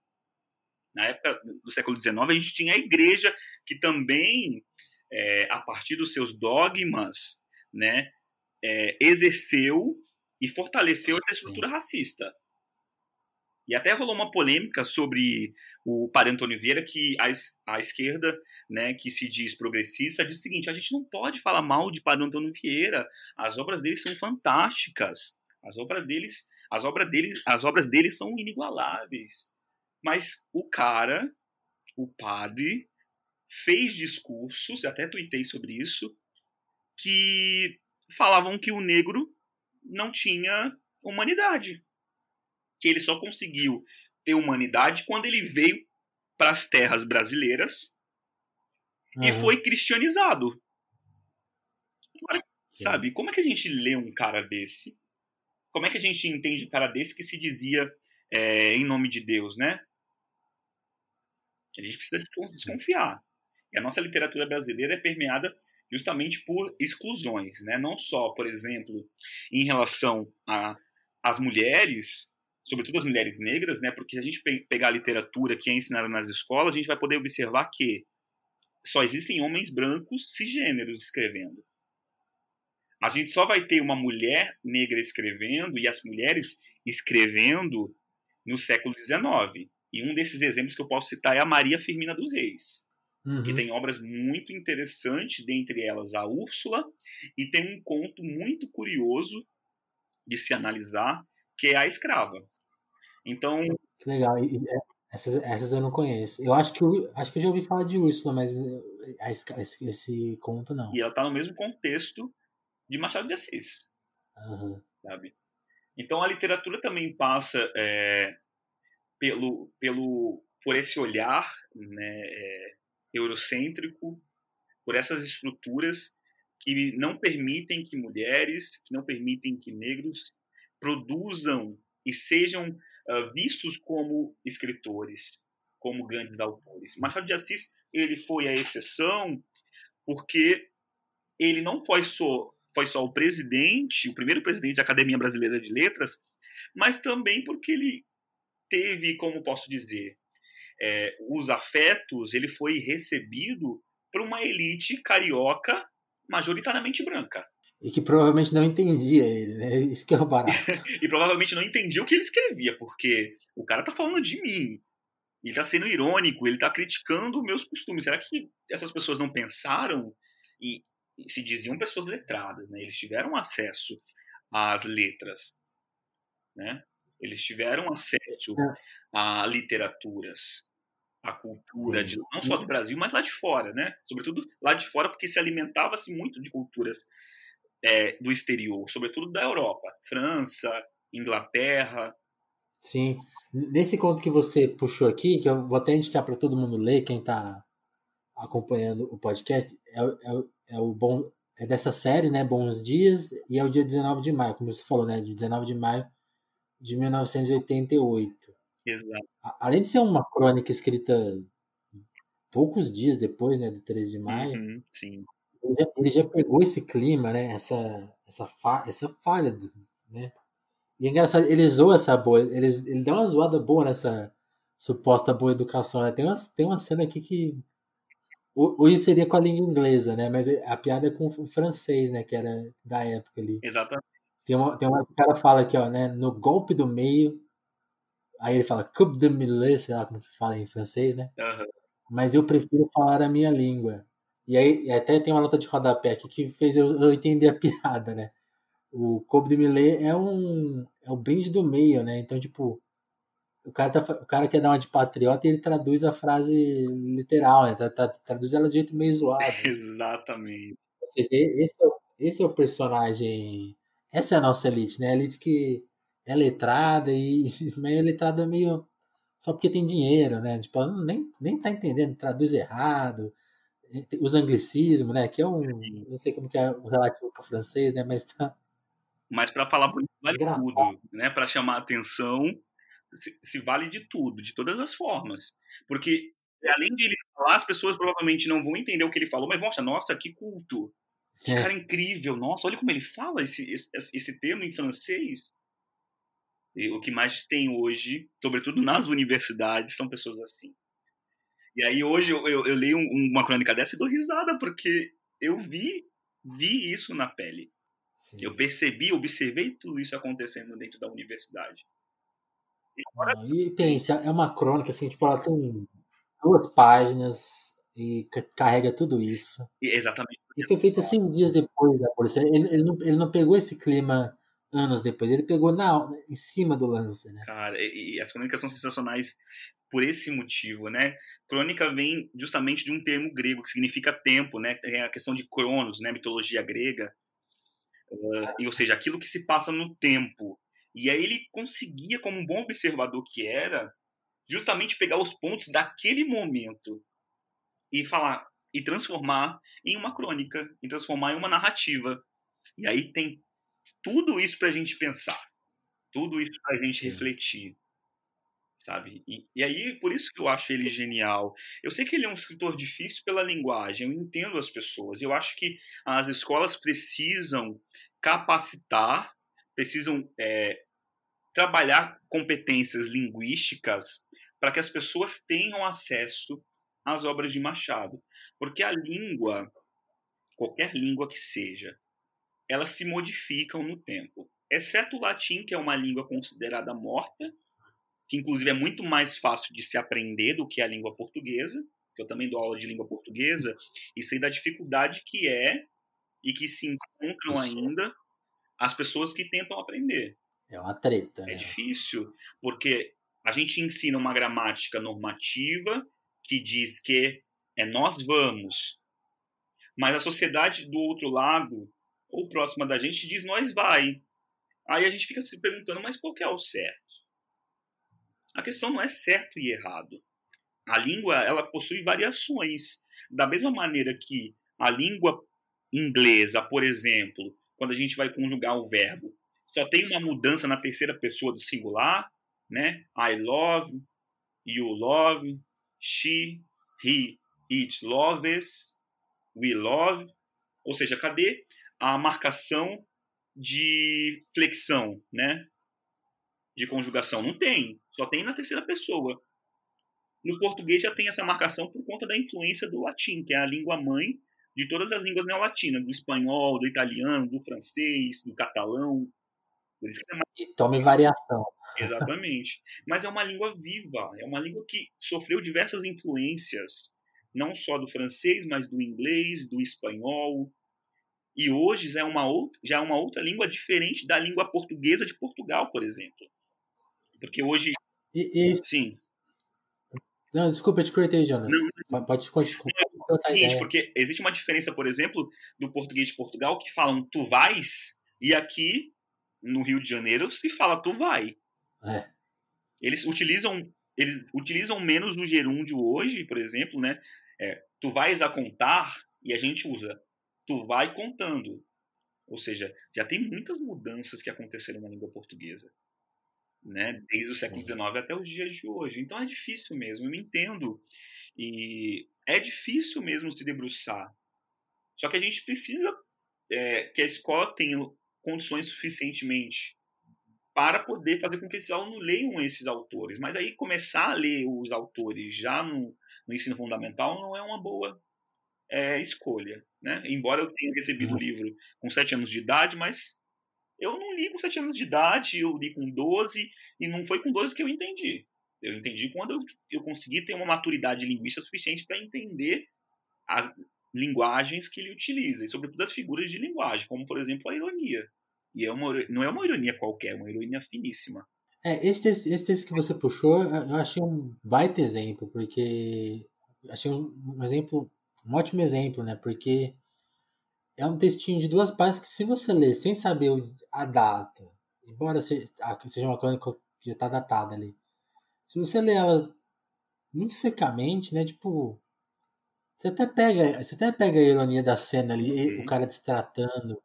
Na época do século XIX, a gente tinha a igreja que também é, a partir dos seus dogmas, né, é, exerceu e fortaleceu essa estrutura racista. E até rolou uma polêmica sobre o Padre Antônio Vieira, que a, a esquerda, né, que se diz progressista, diz o seguinte: a gente não pode falar mal de Padre Antônio Vieira. As obras dele são fantásticas. As obras deles, as obras deles, as obras dele são inigualáveis. Mas o cara, o padre, fez discursos, até tuitei sobre isso, que falavam que o negro não tinha humanidade. Que ele só conseguiu ter humanidade quando ele veio para as terras brasileiras uhum. e foi cristianizado. sabe, como é que a gente lê um cara desse? Como é que a gente entende um cara desse que se dizia é, em nome de Deus, né? A gente precisa desconfiar. E a nossa literatura brasileira é permeada justamente por exclusões, né? Não só, por exemplo, em relação às mulheres, sobretudo as mulheres negras, né? Porque se a gente pegar a literatura que é ensinada nas escolas, a gente vai poder observar que só existem homens brancos cisgêneros escrevendo. A gente só vai ter uma mulher negra escrevendo e as mulheres escrevendo no século XIX. E um desses exemplos que eu posso citar é a Maria Firmina dos Reis, uhum. que tem obras muito interessantes, dentre elas a Úrsula, e tem um conto muito curioso de se analisar, que é a Escrava. Então. Que legal. É, essas, essas eu não conheço. Eu acho que, eu, acho que eu já ouvi falar de Úrsula, mas eh, esse, esse conto não. E ela está no mesmo contexto de Machado de Assis. Uhum. Sabe? Então a literatura também passa é, pelo, pelo, por esse olhar né, é, eurocêntrico, por essas estruturas que não permitem que mulheres, que não permitem que negros produzam e sejam uh, vistos como escritores, como grandes autores. Machado de Assis ele foi a exceção porque ele não foi só foi só o presidente, o primeiro presidente da Academia Brasileira de Letras, mas também porque ele teve, como posso dizer, é, os afetos, ele foi recebido por uma elite carioca majoritariamente branca. E que provavelmente não entendia ele, né? Isso que é o barato. e provavelmente não entendia o que ele escrevia, porque o cara tá falando de mim. Ele tá sendo irônico, ele tá criticando meus costumes. Será que essas pessoas não pensaram e, se diziam pessoas letradas, né? Eles tiveram acesso às letras, né? Eles tiveram acesso é. a literaturas, a cultura, de, não só do Brasil, mas lá de fora, né? Sobretudo lá de fora, porque se alimentava-se muito de culturas é, do exterior, sobretudo da Europa, França, Inglaterra. Sim. Nesse conto que você puxou aqui, que eu vou até indicar para todo mundo ler, quem está acompanhando o podcast, é, é, é, o bom é dessa série, né? Bons Dias, e é o dia 19 de maio, como você falou, né? De 19 de maio de 1988. Exato. Além de ser uma crônica escrita poucos dias depois, né, de 13 de maio, uhum, sim. Ele, já, ele, já, pegou esse clima, né, essa, essa, fa, essa falha, né, e é engraçado, ele zoou essa boa, ele, ele deu uma zoada boa nessa suposta boa educação, né, tem uma, tem uma cena aqui que hoje seria com a língua inglesa, né, mas a piada é com o francês, né, que era da época ali. Exatamente. Tem uma, tem uma que o cara fala aqui, ó, né? No golpe do meio. Aí ele fala coup de mille, sei lá como que fala em francês, né? Uhum. Mas eu prefiro falar a minha língua. E aí até tem uma nota de rodapé aqui que fez eu, entender a piada, né? O coup de mille é um é o brinde do meio, né? Então, tipo, o cara, tá, o cara quer dar uma de patriota e ele traduz a frase literal, né? Traduz ela de jeito meio zoado. Exatamente. Seja, esse é, o, esse é o personagem essa é a nossa elite, né? A elite que é letrada e meio letrada meio só porque tem dinheiro, né? Tipo, nem, nem tá entendendo, traduz errado, os anglicismos, né? Que é um. Não sei como que é o relativo para o francês, né? Mas tá. Mas para falar bonito vale tudo, né? Para chamar atenção, se, se, vale de tudo, de todas as formas. Porque, além de ele falar, as pessoas provavelmente não vão entender o que ele falou, mas vão achar, nossa, que culto. Que é. cara incrível, nossa, olha como ele fala esse, esse, esse termo em francês. E o que mais tem hoje, sobretudo nas universidades, são pessoas assim. E aí hoje eu, eu, eu leio uma crônica dessa e dou risada, porque eu vi, vi isso na pele. Sim. Eu percebi, observei tudo isso acontecendo dentro da universidade. E, agora... Não, e pensa, é uma crônica, assim, tipo, ela tem duas páginas e carrega tudo isso. E, exatamente. E foi feito assim dias depois da polícia. Ele, ele, não, ele não pegou esse clima anos depois, ele pegou na, em cima do lance, né? Cara, e, e as crônicas são sensacionais por esse motivo, né? Crônica vem justamente de um termo grego que significa tempo, né? É a questão de cronos, né? Mitologia grega. Uh, ou seja, aquilo que se passa no tempo. E aí ele conseguia, como um bom observador que era, justamente pegar os pontos daquele momento e falar e transformar em uma crônica, e transformar em uma narrativa. E aí tem tudo isso para a gente pensar, tudo isso para a gente Sim. refletir sabe? E, e, aí, por isso que eu acho ele genial. Eu sei que ele é um escritor difícil pela linguagem, eu entendo as pessoas. Eu acho que as escolas precisam capacitar, precisam é, trabalhar competências linguísticas para que as pessoas tenham acesso às obras de Machado. Porque a língua, qualquer língua que seja, elas se modificam no tempo. Exceto o latim, que é uma língua considerada morta, que inclusive é muito mais fácil de se aprender do que a língua portuguesa, que eu também dou aula de língua portuguesa, e sei da dificuldade que é e que se encontram ainda as pessoas que tentam aprender. É uma treta. É né? difícil, porque a gente ensina uma gramática normativa que diz que é nós vamos, mas a sociedade do outro lado, ou próxima da gente, diz nós vai. Aí a gente fica se perguntando, mas qual que é o certo? A questão não é certo e errado. A língua ela possui variações. Da mesma maneira que a língua inglesa, por exemplo, quando a gente vai conjugar o verbo, só tem uma mudança na terceira pessoa do singular, né? I love, you love, she, he, it loves, we love. Ou seja, cadê a marcação de flexão, né? De conjugação? Não tem. Só tem na terceira pessoa. No português já tem essa marcação por conta da influência do latim, que é a língua mãe de todas as línguas neolatinas, do espanhol, do italiano, do francês, do catalão. É uma... E tome variação. Exatamente. Mas é uma língua viva, é uma língua que sofreu diversas influências, não só do francês, mas do inglês, do espanhol. E hoje já é uma outra, já é uma outra língua diferente da língua portuguesa de Portugal, por exemplo. Porque hoje e, e... Sim. Não, desculpa, eu te cortei, Jonas. Não, Pode continuar. É, porque existe uma diferença, por exemplo, do português de Portugal que falam tu vais, e aqui no Rio de Janeiro se fala tu vai. É. Eles utilizam eles utilizam menos o gerúndio hoje, por exemplo, né? É, tu vais a contar e a gente usa tu vai contando. Ou seja, já tem muitas mudanças que aconteceram na língua portuguesa né, desde o século XIX até os dias de hoje. Então é difícil mesmo, eu me entendo. E é difícil mesmo se debruçar. Só que a gente precisa é, que a escola tenha condições suficientemente para poder fazer com que esses alunos leiam esses autores. Mas aí começar a ler os autores já no, no ensino fundamental não é uma boa é, escolha. Né? Embora eu tenha recebido o uhum. livro com sete anos de idade, mas eu não li com 7 anos de idade, eu li com 12, e não foi com 12 que eu entendi. Eu entendi quando eu, eu consegui ter uma maturidade linguística suficiente para entender as linguagens que ele utiliza, e sobretudo as figuras de linguagem, como, por exemplo, a ironia. E é uma, não é uma ironia qualquer, é uma ironia finíssima. É, esse texto, esse texto que você puxou, eu achei um baita exemplo, porque achei um, um exemplo, um ótimo exemplo, né? Porque é um textinho de duas páginas que se você ler sem saber a data, embora seja uma coisa que já está datada ali, se você ler ela muito secamente, né, tipo, você até pega, você até pega a ironia da cena ali, o cara destratando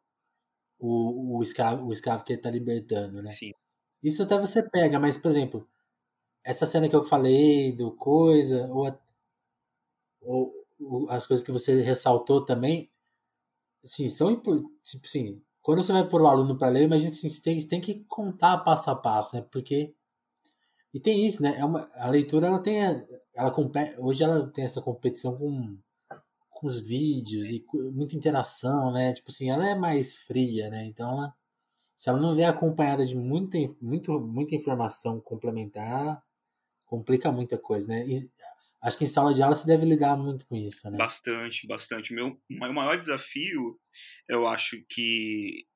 o, o, escravo, o escravo que ele está libertando, né? Sim. Isso até você pega, mas, por exemplo, essa cena que eu falei do coisa, ou, ou as coisas que você ressaltou também, assim, são tipo assim, quando você vai pôr o aluno para ler, imagina que assim, você tem, você tem que contar passo a passo, né? Porque E tem isso, né? É uma, a leitura, ela tem. Ela hoje ela tem essa competição com, com os vídeos e muita interação, né? Tipo assim, ela é mais fria, né? Então ela. Se ela não vier acompanhada de muita, muito, muita informação complementar, complica muita coisa, né? E acho que em sala de aula você deve lidar muito com isso, né? Bastante, bastante. Meu o maior desafio, eu acho que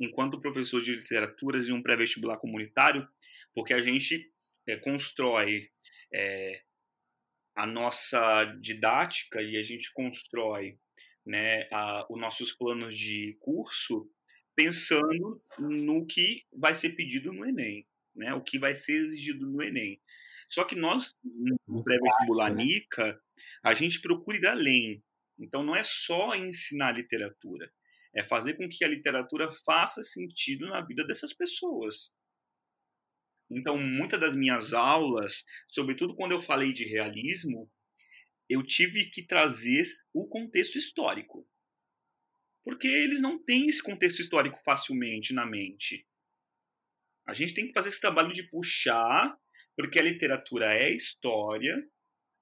enquanto professor de literaturas e um pré-vestibular comunitário, porque a gente é, constrói é, a nossa didática e a gente constrói né, a, os nossos planos de curso pensando no que vai ser pedido no Enem, né, o que vai ser exigido no Enem. Só que nós, no pré-vestibular né? NICA, a gente procura ir além. Então, não é só ensinar literatura, é fazer com que a literatura faça sentido na vida dessas pessoas. Então, muitas das minhas aulas, sobretudo quando eu falei de realismo, eu tive que trazer o contexto histórico. Porque eles não têm esse contexto histórico facilmente na mente. A gente tem que fazer esse trabalho de puxar, porque a literatura é história,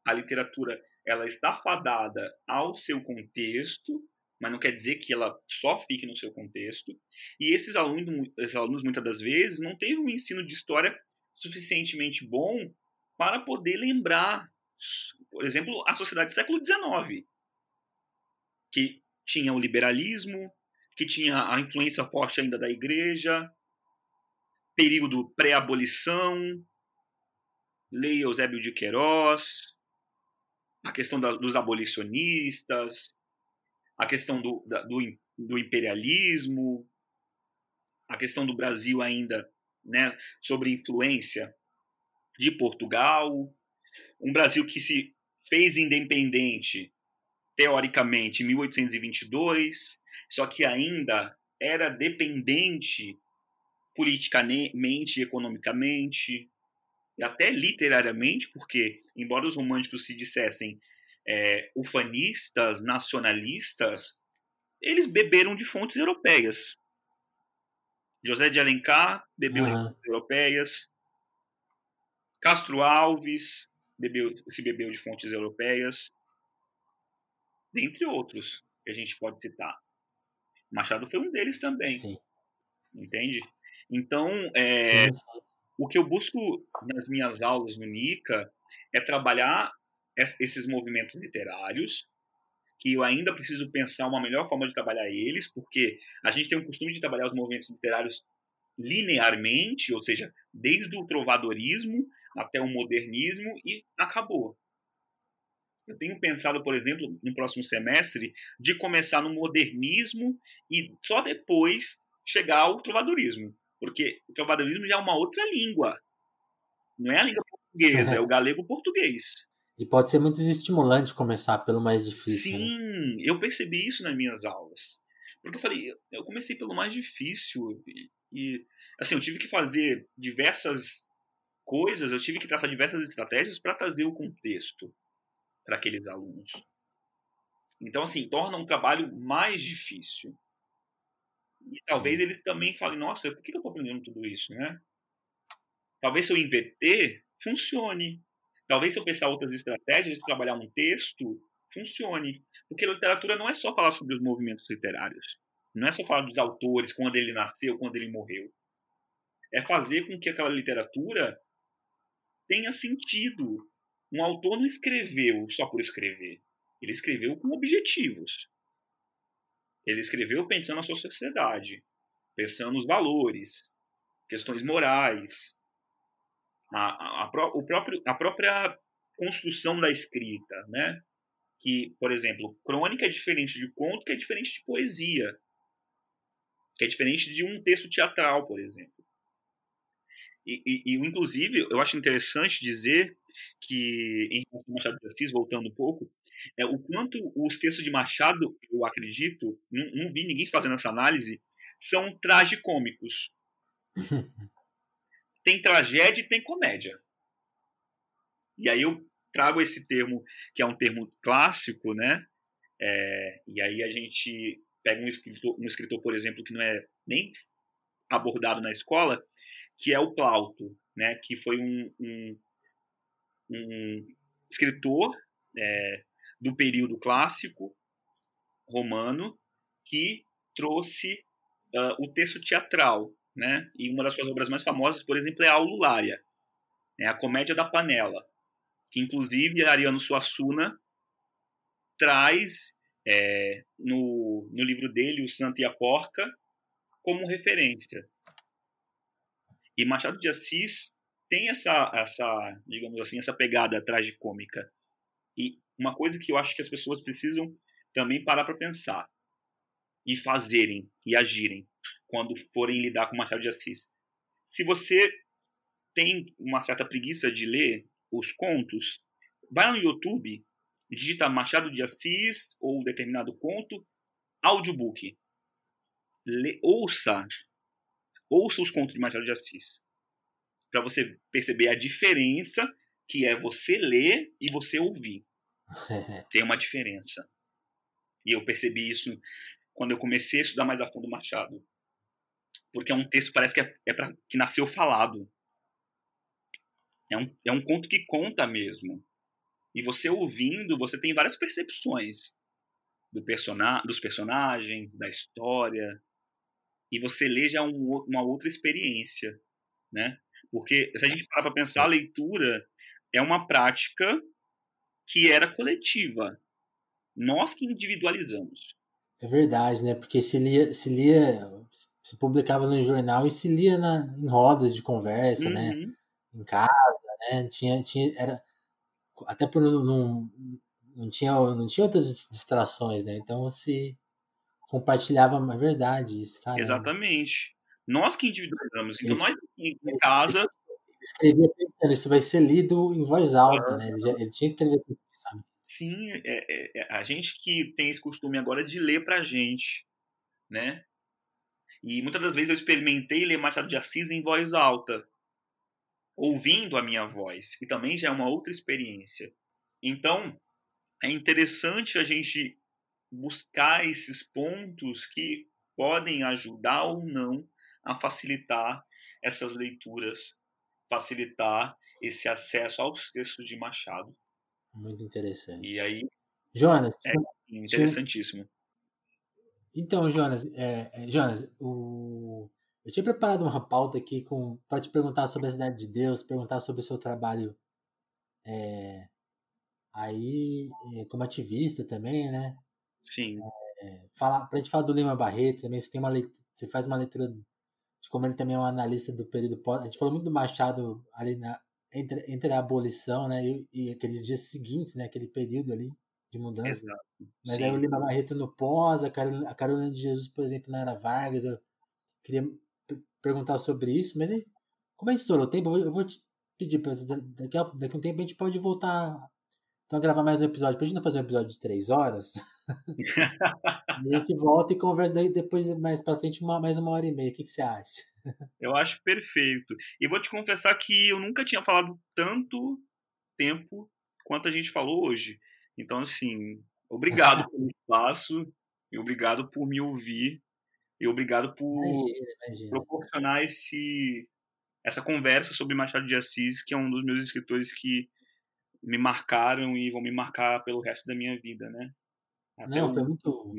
a literatura ela está fadada ao seu contexto, mas não quer dizer que ela só fique no seu contexto. E esses alunos, esses alunos muitas das vezes, não teve um ensino de história suficientemente bom para poder lembrar, por exemplo, a sociedade do século XIX, que tinha o liberalismo, que tinha a influência forte ainda da igreja, período pré-abolição, Lei Eusébio de Queiroz, a questão da, dos abolicionistas, a questão do, da, do, do imperialismo, a questão do Brasil ainda né, sobre influência de Portugal, um Brasil que se fez independente teoricamente em 1822, só que ainda era dependente politicamente, economicamente até literariamente, porque embora os românticos se dissessem é, ufanistas, nacionalistas, eles beberam de fontes europeias. José de Alencar bebeu uhum. de fontes europeias. Castro Alves bebeu, se bebeu de fontes europeias. Dentre outros que a gente pode citar. Machado foi um deles também. Sim. Entende? Então, é, sim, sim. O que eu busco nas minhas aulas no NICA é trabalhar esses movimentos literários, que eu ainda preciso pensar uma melhor forma de trabalhar eles, porque a gente tem o costume de trabalhar os movimentos literários linearmente, ou seja, desde o trovadorismo até o modernismo e acabou. Eu tenho pensado, por exemplo, no próximo semestre, de começar no modernismo e só depois chegar ao trovadorismo, porque o trovadorismo já é uma outra língua. Não é a língua portuguesa, é o galego-português. E pode ser muito estimulante começar pelo mais difícil. Né? Sim, né? eu percebi isso nas minhas aulas. Porque eu falei, eu comecei pelo mais difícil. E, e, assim, eu tive que fazer diversas coisas, eu tive que traçar diversas estratégias para trazer o contexto para aqueles alunos. Então, assim, torna um trabalho mais difícil. E talvez eles também falem, nossa, por que eu estou aprendendo tudo isso, né? Talvez se eu inverter, funcione. Talvez se eu pensar outras estratégias de trabalhar um texto, funcione. Porque a literatura não é só falar sobre os movimentos literários. Não é só falar dos autores, quando ele nasceu, quando ele morreu. É fazer com que aquela literatura tenha sentido. Um autor não escreveu só por escrever. Ele escreveu com objetivos. Ele escreveu pensando na sua sociedade, pensando nos valores, questões morais, a, a, o próprio, a própria construção da escrita, né? Que, por exemplo, crônica é diferente de conto, que é diferente de poesia, que é diferente de um texto teatral, por exemplo. E, e, e inclusive, eu acho interessante dizer que, em relação ao Machado de Assis, voltando um pouco, é, o quanto os textos de Machado, eu acredito, não, não vi ninguém fazendo essa análise, são tragicômicos. tem tragédia e tem comédia. E aí eu trago esse termo, que é um termo clássico, né? É, e aí a gente pega um escritor, um escritor, por exemplo, que não é nem abordado na escola, que é o Plauto, né, que foi um, um, um escritor é, do período clássico romano que trouxe uh, o texto teatral, né? E uma das suas obras mais famosas, por exemplo, é a Aululária, né? a Comédia da Panela, que inclusive Ariano Suassuna traz é, no, no livro dele, O Santo e a Porca, como referência. E Machado de Assis tem essa, essa, digamos assim, essa pegada tragicômica. E uma coisa que eu acho que as pessoas precisam também parar para pensar e fazerem e agirem quando forem lidar com Machado de Assis. Se você tem uma certa preguiça de ler os contos, vai no YouTube, digita Machado de Assis ou determinado conto, audiobook. Ouça, ouça os contos de Machado de Assis para você perceber a diferença que é você ler e você ouvir. Tem uma diferença. E eu percebi isso quando eu comecei a estudar mais a fundo Machado. Porque é um texto parece que é, é para que nasceu falado. É um, é um conto que conta mesmo. E você ouvindo, você tem várias percepções do persona dos personagens, da história. E você lê já um, uma outra experiência, né? Porque se a gente parar para pensar, a leitura é uma prática que era coletiva. Nós que individualizamos. É verdade, né? Porque se lia, se lia, se publicava no jornal e se lia na, em rodas de conversa, né? uhum. né? Em casa, né? Tinha, tinha, era até por não, não, tinha, não tinha outras distrações, né? Então se compartilhava, é verdade isso, cara. Exatamente. Nós que individualizamos. Então, nós em casa. Escrevia pensando, isso vai ser lido em voz alta, né? Ele, já, ele tinha escrevido pensando. Sim, é, é, é, a gente que tem esse costume agora de ler pra gente, né? E muitas das vezes eu experimentei ler Machado de Assis em voz alta, ouvindo a minha voz, e também já é uma outra experiência. Então, é interessante a gente buscar esses pontos que podem ajudar ou não a facilitar essas leituras, facilitar esse acesso aos textos de Machado. Muito interessante. E aí. Jonas. É interessantíssimo. Então, Jonas, é, é, Jonas, o... eu tinha preparado uma pauta aqui com para te perguntar sobre a cidade de Deus, perguntar sobre o seu trabalho é, aí é, como ativista também, né? Sim. É, falar, pra gente falar do Lima Barreto também, você tem uma leitura, você faz uma leitura de como ele também é um analista do período pós. A gente falou muito do Machado ali na, entre, entre a abolição né, e, e, aqueles dias seguintes, né, aquele período ali de mudança. Exato. Mas Sim. aí o Lima Barreto no pós, a Carolina, a Carolina de Jesus, por exemplo, na Era Vargas. Eu queria perguntar sobre isso, mas aí, como a gente estourou o tempo, eu vou te pedir, pra, daqui a, daqui a um tempo a gente pode voltar então, gravar mais um episódio. Pra gente não fazer um episódio de três horas. a gente volta e conversa daí depois, mais pra frente, uma, mais uma hora e meia. O que, que você acha? Eu acho perfeito. E vou te confessar que eu nunca tinha falado tanto tempo quanto a gente falou hoje. Então, assim, obrigado pelo espaço e obrigado por me ouvir e obrigado por imagina, imagina. proporcionar esse, essa conversa sobre Machado de Assis, que é um dos meus escritores que me marcaram e vão me marcar pelo resto da minha vida, né? Até Não, foi muito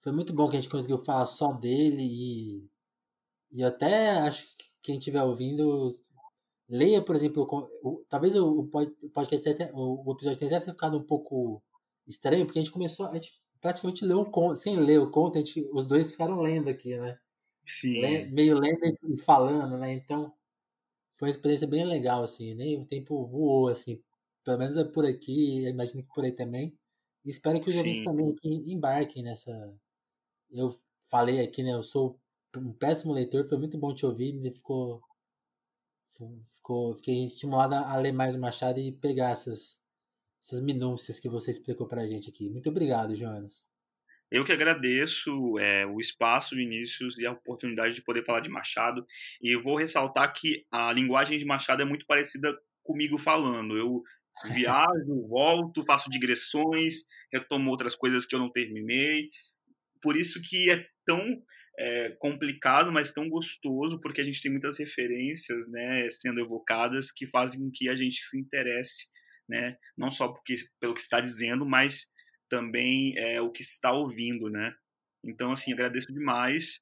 foi muito bom que a gente conseguiu falar só dele e e até acho que quem estiver ouvindo leia, por exemplo, o, talvez o, o podcast até, o, episódio tenha até ficado um pouco estranho, porque a gente começou, a gente praticamente leu o conto, sem ler o conto, a gente, os dois ficaram lendo aqui, né? Sim. meio lendo e falando, né? Então, foi uma experiência bem legal, assim, né? O tempo voou, assim, pelo menos é por aqui, imagino que por aí também. E espero que os ouvintes também embarquem nessa. Eu falei aqui, né? Eu sou um péssimo leitor, foi muito bom te ouvir, me ficou. ficou fiquei estimulado a ler mais o Machado e pegar essas, essas minúcias que você explicou pra gente aqui. Muito obrigado, Jonas. Eu que agradeço é, o espaço, Vinícius, e a oportunidade de poder falar de Machado. E eu vou ressaltar que a linguagem de Machado é muito parecida comigo falando. Eu viajo, volto, faço digressões, retomo outras coisas que eu não terminei. Por isso que é tão é, complicado, mas tão gostoso, porque a gente tem muitas referências né, sendo evocadas que fazem com que a gente se interesse, né, não só porque, pelo que está dizendo, mas também é, o que está ouvindo. Né? Então, assim, agradeço demais.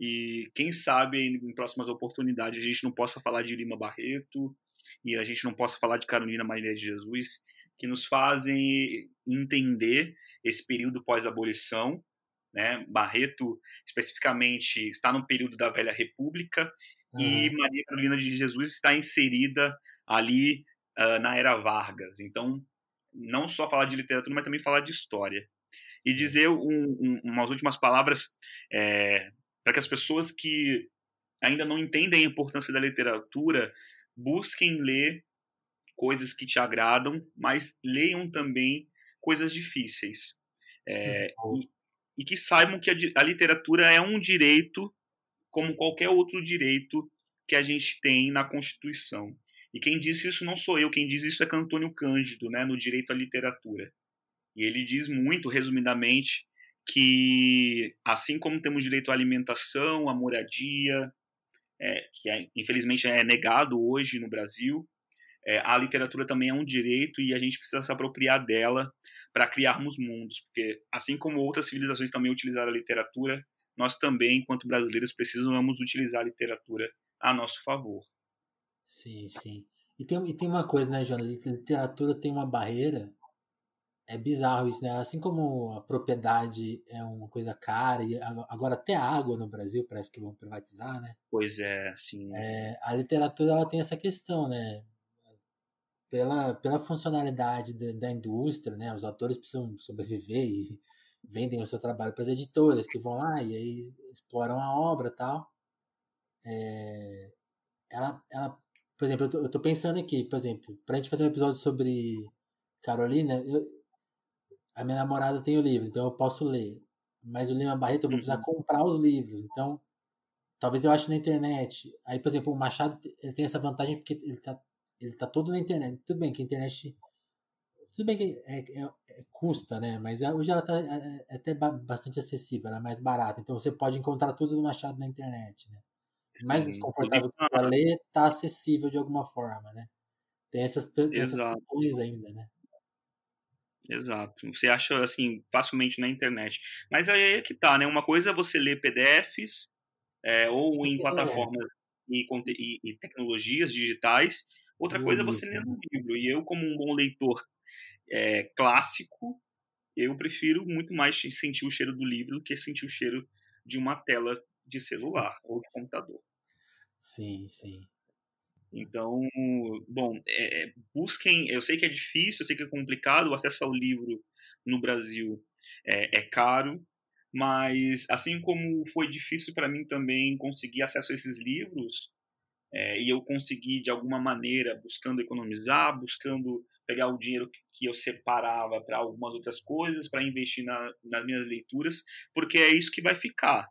E quem sabe em próximas oportunidades a gente não possa falar de Lima Barreto e a gente não possa falar de Carolina Maria de Jesus, que nos fazem entender esse período pós-abolição né? Barreto, especificamente, está no período da Velha República e Maria Carolina de Jesus está inserida ali uh, na Era Vargas. Então, não só falar de literatura, mas também falar de história. E dizer um, um, umas últimas palavras é, para que as pessoas que ainda não entendem a importância da literatura busquem ler coisas que te agradam, mas leiam também coisas difíceis. É, e que saibam que a, a literatura é um direito como qualquer outro direito que a gente tem na Constituição. E quem disse isso não sou eu, quem diz isso é Antônio Cândido, né, no Direito à Literatura. E ele diz muito, resumidamente, que assim como temos direito à alimentação, à moradia, é, que é, infelizmente é negado hoje no Brasil, é, a literatura também é um direito e a gente precisa se apropriar dela para criarmos mundos, porque assim como outras civilizações também utilizaram a literatura, nós também, enquanto brasileiros, precisamos utilizar a literatura a nosso favor. Sim, sim. E tem, e tem uma coisa, né, Jonas? A literatura tem uma barreira. É bizarro isso, né? Assim como a propriedade é uma coisa cara, e agora até a água no Brasil parece que vão privatizar, né? Pois é, sim. É, a literatura ela tem essa questão, né? pela, pela funcionalidade da, da indústria, né? Os autores precisam sobreviver e vendem o seu trabalho para as editoras que vão lá e aí exploram a obra tal. É, ela, ela, por exemplo, eu tô pensando aqui, por exemplo, para a gente fazer um episódio sobre Carolina, eu, a minha namorada tem o livro, então eu posso ler. Mas o Lima Barreto eu vou precisar uhum. comprar os livros, então talvez eu ache na internet. Aí, por exemplo, o Machado ele tem essa vantagem porque ele está ele tá todo na internet. Tudo bem que a internet. Tudo bem que é, é, é custa, né? Mas é, hoje ela tá é, é até bastante acessível, ela é mais barata. Então você pode encontrar tudo do Machado na internet, né? Mais desconfortável que para ler, tá acessível de alguma forma, né? Tem essas, essas questões ainda, né? Exato. Você acha assim facilmente na internet. Mas aí é que tá, né? Uma coisa é você ler PDFs é, ou em plataformas e, e, e, tecnologias digitais, Outra coisa é você ler um livro. E eu, como um bom leitor é, clássico, eu prefiro muito mais sentir o cheiro do livro do que sentir o cheiro de uma tela de celular ou de computador. Sim, sim. Então, bom, é, busquem. Eu sei que é difícil, eu sei que é complicado. O acesso ao livro no Brasil é, é caro, mas assim como foi difícil para mim também conseguir acesso a esses livros, é, e eu consegui de alguma maneira, buscando economizar, buscando pegar o dinheiro que eu separava para algumas outras coisas, para investir na, nas minhas leituras, porque é isso que vai ficar.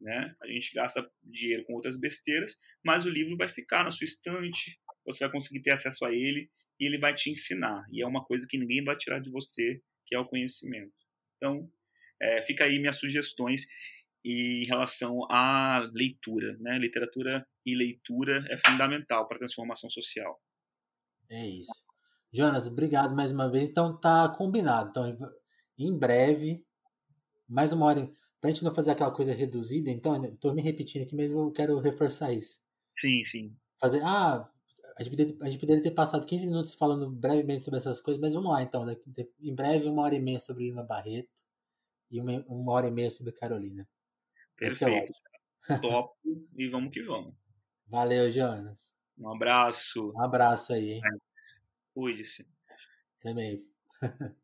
Né? A gente gasta dinheiro com outras besteiras, mas o livro vai ficar na sua estante, você vai conseguir ter acesso a ele e ele vai te ensinar. E é uma coisa que ninguém vai tirar de você, que é o conhecimento. Então, é, fica aí minhas sugestões em relação à leitura. Né? Literatura e leitura é fundamental para a transformação social. É isso. Jonas, obrigado mais uma vez. Então tá combinado. Então, em breve, mais uma hora. Pra gente não fazer aquela coisa reduzida, então, estou me repetindo aqui, mas eu quero reforçar isso. Sim, sim. Fazer. Ah, a gente, poderia, a gente poderia ter passado 15 minutos falando brevemente sobre essas coisas, mas vamos lá então. Em breve, uma hora e meia sobre Lima Barreto e uma, uma hora e meia sobre Carolina. Perfeito. Top e vamos que vamos. Valeu, Jonas. Um abraço. Um abraço aí, hein? Cuide-se. Também.